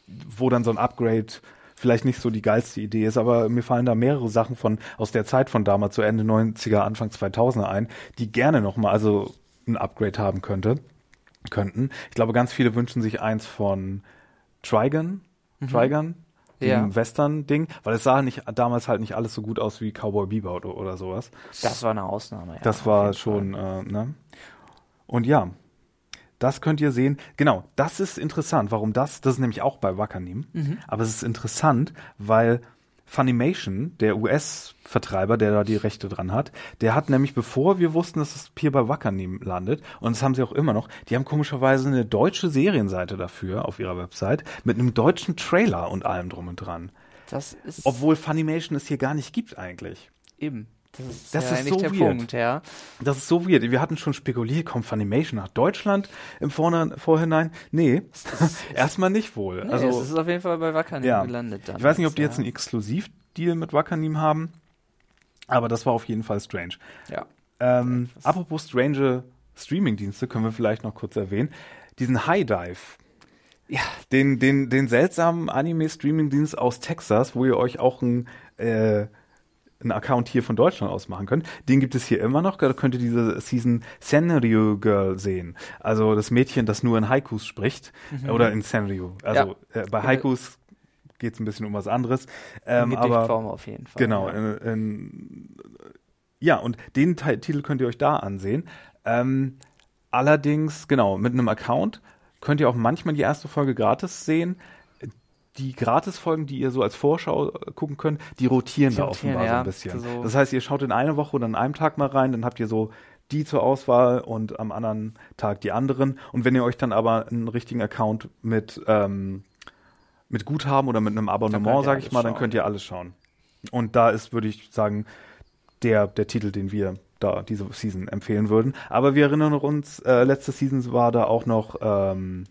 wo dann so ein Upgrade vielleicht nicht so die geilste Idee ist, aber mir fallen da mehrere Sachen von aus der Zeit von damals, so Ende 90er, Anfang 2000er ein, die gerne nochmal, also ein Upgrade haben könnte, könnten. Ich glaube, ganz viele wünschen sich eins von Trigon, mhm. Trigon, dem ja. Western-Ding, weil es sah nicht damals halt nicht alles so gut aus wie Cowboy Bebop oder, oder sowas. Das war eine Ausnahme, ja. Das war schon, äh, ne? Und ja, das könnt ihr sehen. Genau, das ist interessant. Warum das? Das ist nämlich auch bei Wakanim. Mhm. Aber es ist interessant, weil Funimation, der US-Vertreiber, der da die Rechte dran hat, der hat nämlich, bevor wir wussten, dass es hier bei Wakanim landet, und das haben sie auch immer noch, die haben komischerweise eine deutsche Serienseite dafür auf ihrer Website mit einem deutschen Trailer und allem drum und dran. Das ist Obwohl Funimation es hier gar nicht gibt eigentlich. Eben. Das ist, das ja ist so der weird. Punkt, ja. Das ist so weird. Wir hatten schon spekuliert, kommt Funimation nach Deutschland im Vorne, Vorhinein? Nee, [laughs] erstmal nicht wohl. Nee, also, es ist auf jeden Fall bei Wakanim ja. gelandet. Dann ich weiß nicht, ob die jetzt einen Exklusivdeal mit Wakanim haben, aber das war auf jeden Fall strange. Ja. Ähm, apropos strange Streamingdienste, können wir vielleicht noch kurz erwähnen. Diesen High Dive. Ja. Den, den, den seltsamen Anime-Streaming-Dienst aus Texas, wo ihr euch auch ein äh, einen Account hier von Deutschland aus machen könnt. Den gibt es hier immer noch. Da könnt ihr diese Season Senryu Girl sehen. Also das Mädchen, das nur in Haikus spricht. Mhm. Oder in Senryu. Also ja. äh, bei Haikus geht es ein bisschen um was anderes. Ähm, in aber auf jeden Fall. Genau. Ja, in, in, ja und den Titel könnt ihr euch da ansehen. Ähm, allerdings, genau, mit einem Account könnt ihr auch manchmal die erste Folge gratis sehen die Gratisfolgen, die ihr so als Vorschau äh, gucken könnt, die rotieren die da offenbar ja, so ein bisschen. So das heißt, ihr schaut in eine Woche oder an einem Tag mal rein, dann habt ihr so die zur Auswahl und am anderen Tag die anderen. Und wenn ihr euch dann aber einen richtigen Account mit, ähm, mit Guthaben oder mit einem Abonnement, sag ich mal, dann könnt ihr alles schauen. Und da ist, würde ich sagen, der, der Titel, den wir da diese Season empfehlen würden. Aber wir erinnern uns, äh, letzte Season war da auch noch ähm,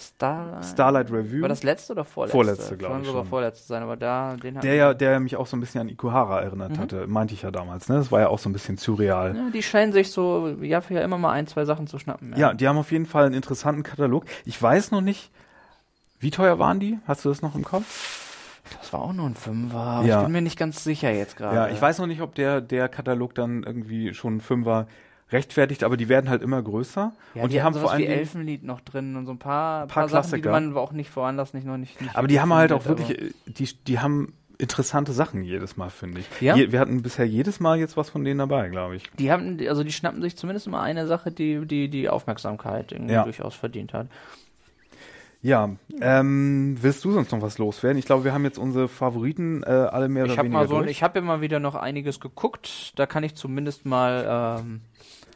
Starlight, Starlight Review. War das letzte oder vorletzte? Vorletzte, glaube ich. sogar vorletzte sein, aber da, den Der ja, der mich auch so ein bisschen an Ikuhara erinnert mhm. hatte, meinte ich ja damals, ne? Das war ja auch so ein bisschen surreal. Ja, die scheinen sich so Jahr für Jahr immer mal ein, zwei Sachen zu schnappen. Ja. ja, die haben auf jeden Fall einen interessanten Katalog. Ich weiß noch nicht, wie teuer waren die? Hast du das noch im Kopf? Das war auch nur ein Fünfer, ja. ich bin mir nicht ganz sicher jetzt gerade. Ja, ich weiß noch nicht, ob der, der Katalog dann irgendwie schon ein Fünfer rechtfertigt, aber die werden halt immer größer. Ja, und die, die haben vor allem wie Elfenlied noch drin und so ein paar, paar, paar Klassiker. Sachen, die man auch nicht woanders nicht noch nicht. nicht aber die haben halt auch wirklich, die, die haben interessante Sachen jedes Mal, finde ich. Ja? Je, wir hatten bisher jedes Mal jetzt was von denen dabei, glaube ich. Die haben, also die schnappen sich zumindest immer eine Sache, die die, die Aufmerksamkeit irgendwie ja. durchaus verdient hat. Ja, ähm, willst du sonst noch was loswerden? Ich glaube, wir haben jetzt unsere Favoriten äh, alle mehr ich oder weniger mal so, Ich habe immer wieder noch einiges geguckt. Da kann ich zumindest mal ähm,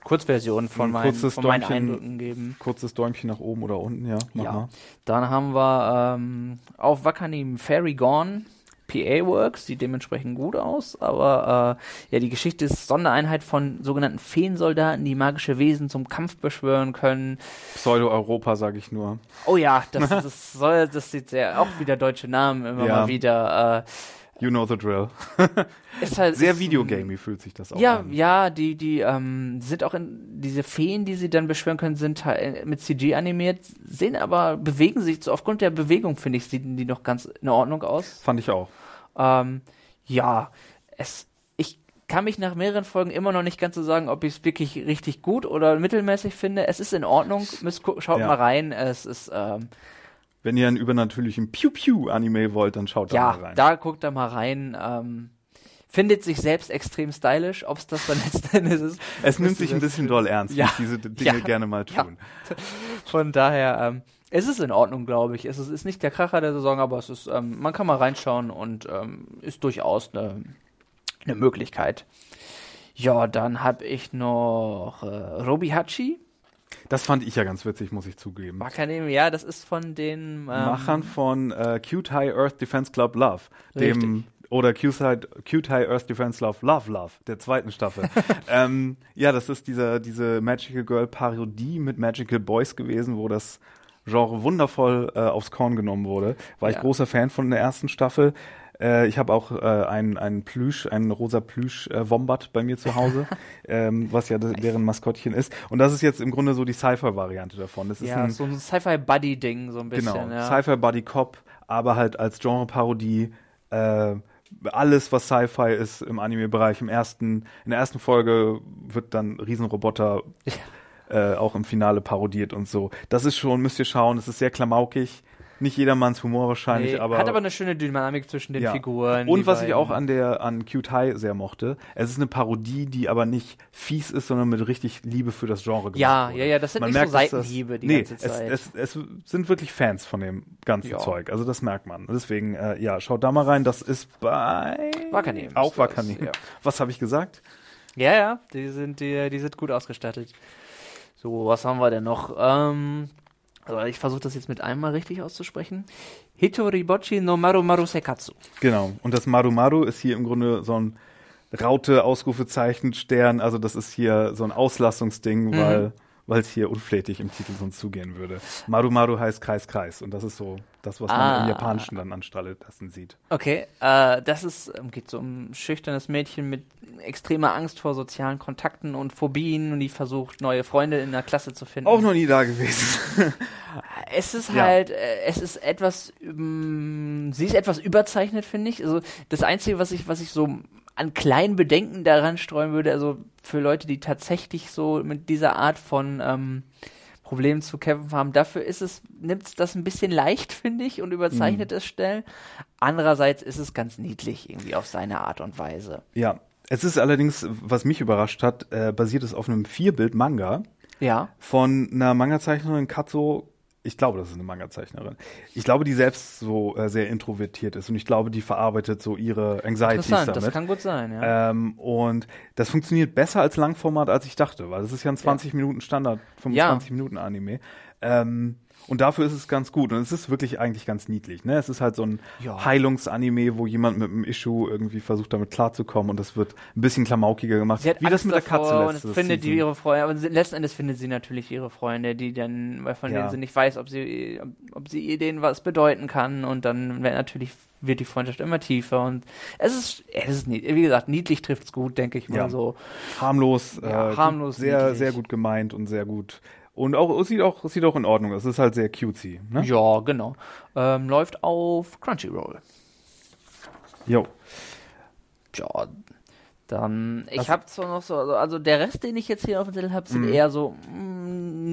Kurzversion von, mein, von meinen Eindrücken geben. Kurzes Däumchen nach oben oder unten, ja. Mach ja. Mal. Dann haben wir ähm, auf Wakanim Fairy Gone. PA Works sieht dementsprechend gut aus, aber äh, ja, die Geschichte ist Sondereinheit von sogenannten Feensoldaten, die magische Wesen zum Kampf beschwören können. Pseudo-Europa, sage ich nur. Oh ja, das, das soll, das sieht sehr, auch wieder deutsche Namen immer ja. mal wieder. Äh, You know the drill. [laughs] ist halt sehr videogamey fühlt sich das auch ja, an. Ja, die die ähm, sind auch in diese Feen, die sie dann beschwören können, sind halt mit CG animiert, sehen aber bewegen sich so aufgrund der Bewegung finde ich sehen die noch ganz in Ordnung aus. Fand ich auch. Ähm, ja, es ich kann mich nach mehreren Folgen immer noch nicht ganz so sagen, ob ich es wirklich richtig gut oder mittelmäßig finde. Es ist in Ordnung, schaut ja. mal rein. Es ist ähm, wenn ihr einen übernatürlichen Pew-Pew-Anime wollt, dann schaut ja, da mal rein. Ja, da guckt da mal rein. Ähm, findet sich selbst extrem stylisch, ob es das dann [laughs] letzten Endes ist. Es nimmt sich ein bisschen doll ernst, ja. wie diese [laughs] Dinge ja. gerne mal tun. Ja. [laughs] Von daher, ähm, Es ist in Ordnung, glaube ich. Es ist, ist, nicht der Kracher der Saison, aber es ist, ähm, man kann mal reinschauen und ähm, ist durchaus eine, eine Möglichkeit. Ja, dann habe ich noch äh, Robi Hachi. Das fand ich ja ganz witzig, muss ich zugeben. Academy, ja, das ist von den ähm, Machern von äh, Cute High Earth Defense Club Love, richtig. dem oder Cute High Earth Defense Love Love Love der zweiten Staffel. [laughs] ähm, ja, das ist dieser diese Magical Girl Parodie mit Magical Boys gewesen, wo das Genre wundervoll äh, aufs Korn genommen wurde. War ja. ich großer Fan von der ersten Staffel. Äh, ich habe auch äh, einen, einen Plüsch, einen rosa Plüsch-Wombat äh, bei mir zu Hause, [laughs] ähm, was ja deren Maskottchen ist. Und das ist jetzt im Grunde so die Sci-Fi-Variante davon. Das ist ja, ein, so ein Sci-Fi-Buddy-Ding, so ein bisschen. Genau, ja. Sci-Fi-Buddy-Cop, aber halt als Genre-Parodie. Äh, alles, was Sci-Fi ist im Anime-Bereich. Im ersten, in der ersten Folge wird dann Riesenroboter ja. äh, auch im Finale parodiert und so. Das ist schon, müsst ihr schauen, es ist sehr klamaukig nicht jedermanns Humor wahrscheinlich, nee, aber. Hat aber eine schöne Dynamik zwischen den ja. Figuren. Und was beiden. ich auch an der, an Cute High sehr mochte, es ist eine Parodie, die aber nicht fies ist, sondern mit richtig Liebe für das Genre gemacht Ja, wurde. ja, ja, das sind man nicht merkt, so Seitenhiebe die nee, ganze Zeit. Es, es, es sind wirklich Fans von dem ganzen ja. Zeug, also das merkt man. Deswegen, äh, ja, schaut da mal rein, das ist bei. Wakanim. Auch Wakanim. Ja. Was habe ich gesagt? Ja, ja, die sind, die, die sind gut ausgestattet. So, was haben wir denn noch? Ähm, also ich versuche das jetzt mit einmal richtig auszusprechen. Hitoribochi no Maru Maru Sekatsu. Genau. Und das Maru Maru ist hier im Grunde so ein Raute, Ausrufezeichen, Stern. Also das ist hier so ein Auslassungsding, mhm. weil weil es hier unflätig im Titel sonst zugehen würde. Maru Maru heißt Kreis, Kreis. Und das ist so das, was ah. man im Japanischen dann anstelle dessen sieht. Okay, äh, das ist, ähm, geht so um ein schüchternes Mädchen mit extremer Angst vor sozialen Kontakten und Phobien und die versucht, neue Freunde in der Klasse zu finden. Auch noch nie da gewesen. [laughs] es ist halt, ja. äh, es ist etwas, ähm, sie ist etwas überzeichnet, finde ich. Also das Einzige, was ich, was ich so an kleinen Bedenken daran streuen würde, also für Leute, die tatsächlich so mit dieser Art von ähm, Problemen zu kämpfen haben, dafür ist es, nimmt es das ein bisschen leicht, [laughs] finde ich, und überzeichnet mhm. es schnell. Andererseits ist es ganz niedlich irgendwie auf seine Art und Weise. Ja, es ist allerdings, was mich überrascht hat, äh, basiert es auf einem Vierbild-Manga. Ja. Von einer Manga-Zeichnerin Katzo ich glaube, das ist eine Manga-Zeichnerin. Ich glaube, die selbst so äh, sehr introvertiert ist und ich glaube, die verarbeitet so ihre Anxieties damit. Das kann gut sein, ja. Ähm, und das funktioniert besser als Langformat, als ich dachte, weil das ist ja ein 20 ja. Minuten Standard, 25 ja. Minuten Anime. Ähm, und dafür ist es ganz gut. Und es ist wirklich eigentlich ganz niedlich. Ne? Es ist halt so ein ja. Heilungsanime, wo jemand mit einem Issue irgendwie versucht, damit klarzukommen. Und das wird ein bisschen klamaukiger gemacht. Sie hat wie Angst das mit der Katze letztes und findet die ihre Freunde. Aber letzten Endes findet sie natürlich ihre Freunde, die dann, weil von ja. denen sie nicht weiß, ob sie, ob sie ihr denen was bedeuten kann. Und dann wird natürlich wird die Freundschaft immer tiefer und es ist, es ist wie gesagt, niedlich trifft's gut, denke ich mal ja. so. Harmlos, ja, äh, harmlos, sehr, niedlich. sehr gut gemeint und sehr gut und auch es sieht auch sieht auch in Ordnung. Es ist halt sehr cutesy. Ne? Ja, genau. Ähm, läuft auf Crunchyroll. Jo. Ja, dann ich habe zwar noch so also, also der Rest, den ich jetzt hier auf dem Zettel habe, sind mm. eher so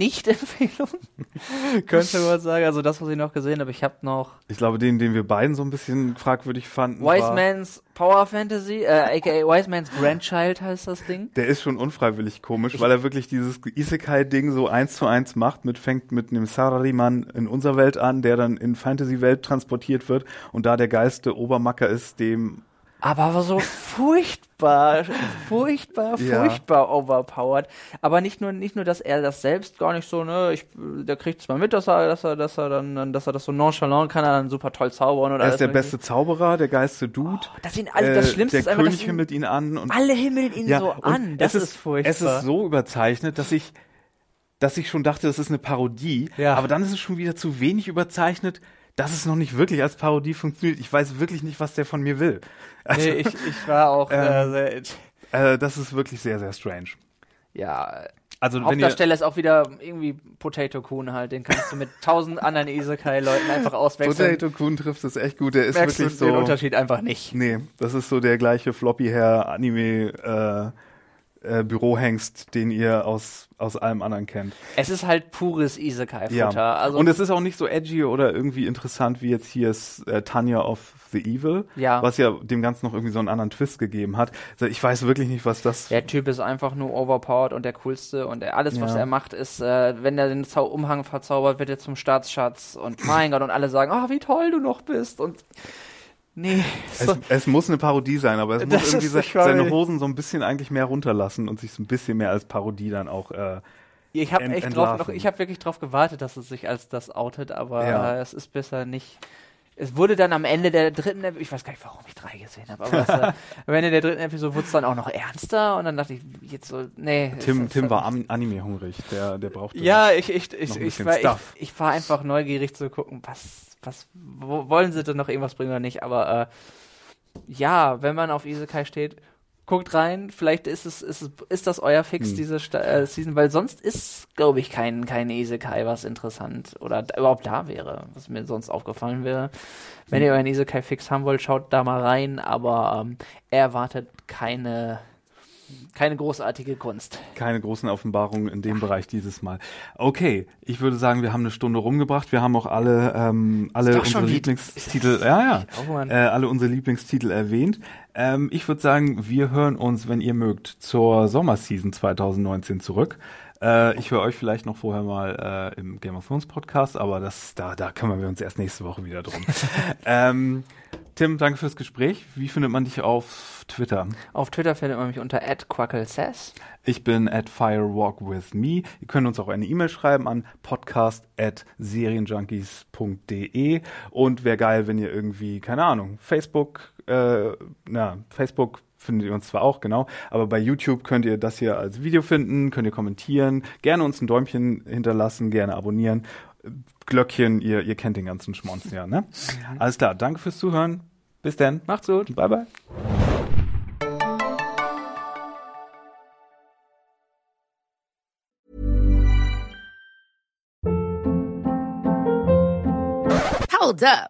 nicht-Empfehlung. [laughs] Könnte man sagen. Also das, was ich noch gesehen habe. Ich habe noch. Ich glaube, den, den wir beiden so ein bisschen fragwürdig fanden. Wise Man's Power Fantasy, äh, aka Wise Man's Grandchild heißt das Ding. Der ist schon unfreiwillig komisch, weil er wirklich dieses Isekai-Ding so eins zu eins macht, mit fängt mit einem Sarariman in unserer Welt an, der dann in Fantasy-Welt transportiert wird und da der geilste Obermacker ist, dem aber so furchtbar, furchtbar, furchtbar ja. overpowered. Aber nicht nur, nicht nur, dass er das selbst gar nicht so, ne, ich, der kriegt zwar mit, dass er, dass er, dass er dann, dass er das so nonchalant kann, er dann super toll zaubern oder Er ist der beste Zauberer, der geilste Dude. Oh, das sind alle, das äh, Schlimmste ist einfach, König himmelt ihn an und alle himmeln ihn ja, so an. Das ist, ist furchtbar. Es ist so überzeichnet, dass ich, dass ich schon dachte, das ist eine Parodie. Ja. Aber dann ist es schon wieder zu wenig überzeichnet dass es noch nicht wirklich als Parodie funktioniert. Ich weiß wirklich nicht, was der von mir will. Also, nee, ich, ich war auch ähm, äh, sehr, äh, Das ist wirklich sehr, sehr strange. Ja, also Hauptdarsteller ist auch wieder irgendwie Potato Kuhn halt. Den kannst du mit tausend anderen Isekai-Leuten einfach auswechseln. Potato Kuhn trifft es echt gut. Der ist Merkst wirklich so. den Unterschied einfach nicht. Nee, das ist so der gleiche Floppy-Hair-Anime- äh, äh, Bürohengst, den ihr aus, aus allem anderen kennt. Es ist halt pures Isekai-Futter. Ja. Also und es ist auch nicht so edgy oder irgendwie interessant wie jetzt hier ist äh, Tanya of the Evil, Ja. was ja dem Ganzen noch irgendwie so einen anderen Twist gegeben hat. Also ich weiß wirklich nicht, was das. Der Typ ist einfach nur overpowered und der coolste und er, alles, was Ja. er macht, ist, äh, wenn er den Zau Umhang verzaubert, wird er zum Staatsschatz und mein Gott und alle sagen, oh, wie toll du noch bist und nee, so, Es, es muss eine Parodie sein, aber es Das muss irgendwie se- seine Hosen so ein bisschen eigentlich mehr runterlassen und sich so ein bisschen mehr als Parodie dann auch. Äh, ich habe echt drauf, noch, ich habe wirklich drauf gewartet, dass es sich als das outet, aber Ja. es ist besser nicht. Es wurde dann am Ende der dritten, Ep- ich weiß gar nicht, warum ich drei gesehen habe, aber [laughs] am Ende der dritten Episode wurde es dann auch noch ernster und dann dachte ich, jetzt so, nee. Tim, Tim war Am- Anime-hungrig, der, der brauchte. Ja, ich, ich, ich, ich, war, ich, ich war einfach neugierig zu gucken, was, was, wo, wollen sie denn noch irgendwas bringen oder nicht, aber äh, ja, wenn man auf Isekai steht, guckt rein, vielleicht ist es, ist es, ist das euer Fix, Hm. diese Sta äh, Season, weil sonst ist, glaube ich, kein, kein Isekai, was interessant oder überhaupt da wäre, was mir sonst aufgefallen wäre. Wenn Hm. ihr euren Isekai-Fix haben wollt, schaut da mal rein, aber ähm, erwartet keine, keine großartige Kunst. keine großen Offenbarungen in dem Bereich dieses Mal. Okay, ich würde sagen, wir haben eine Stunde rumgebracht. Wir haben auch alle, ähm, alle unsere Lieblingstitel, ja, ja, [laughs] Oh äh, alle unsere Lieblingstitel erwähnt. Ähm, ich würde sagen, wir hören uns, wenn ihr mögt, zur Sommerseason 2019 zurück. Äh, ich höre euch vielleicht noch vorher mal äh, im Game of Thrones Podcast, aber das, da, da kümmern wir uns erst nächste Woche wieder drum. [laughs] ähm, Tim, danke fürs Gespräch. Wie findet man dich auf Twitter? Auf Twitter findet man mich unter @quacklesass. Ich bin at firewalkwithme. Ihr könnt uns auch eine E-Mail schreiben an podcast at serienjunkies.de und wäre geil, wenn ihr irgendwie, keine Ahnung, Facebook, äh, na, Facebook findet ihr uns zwar auch, genau, aber bei YouTube könnt ihr das hier als Video finden, könnt ihr kommentieren, gerne uns ein Däumchen hinterlassen, gerne abonnieren, Glöckchen, ihr, ihr kennt den ganzen Schmonz ja, ne? [laughs] Alles klar, danke fürs Zuhören. Bis dann. Macht's gut. Bye, bye. Hold up.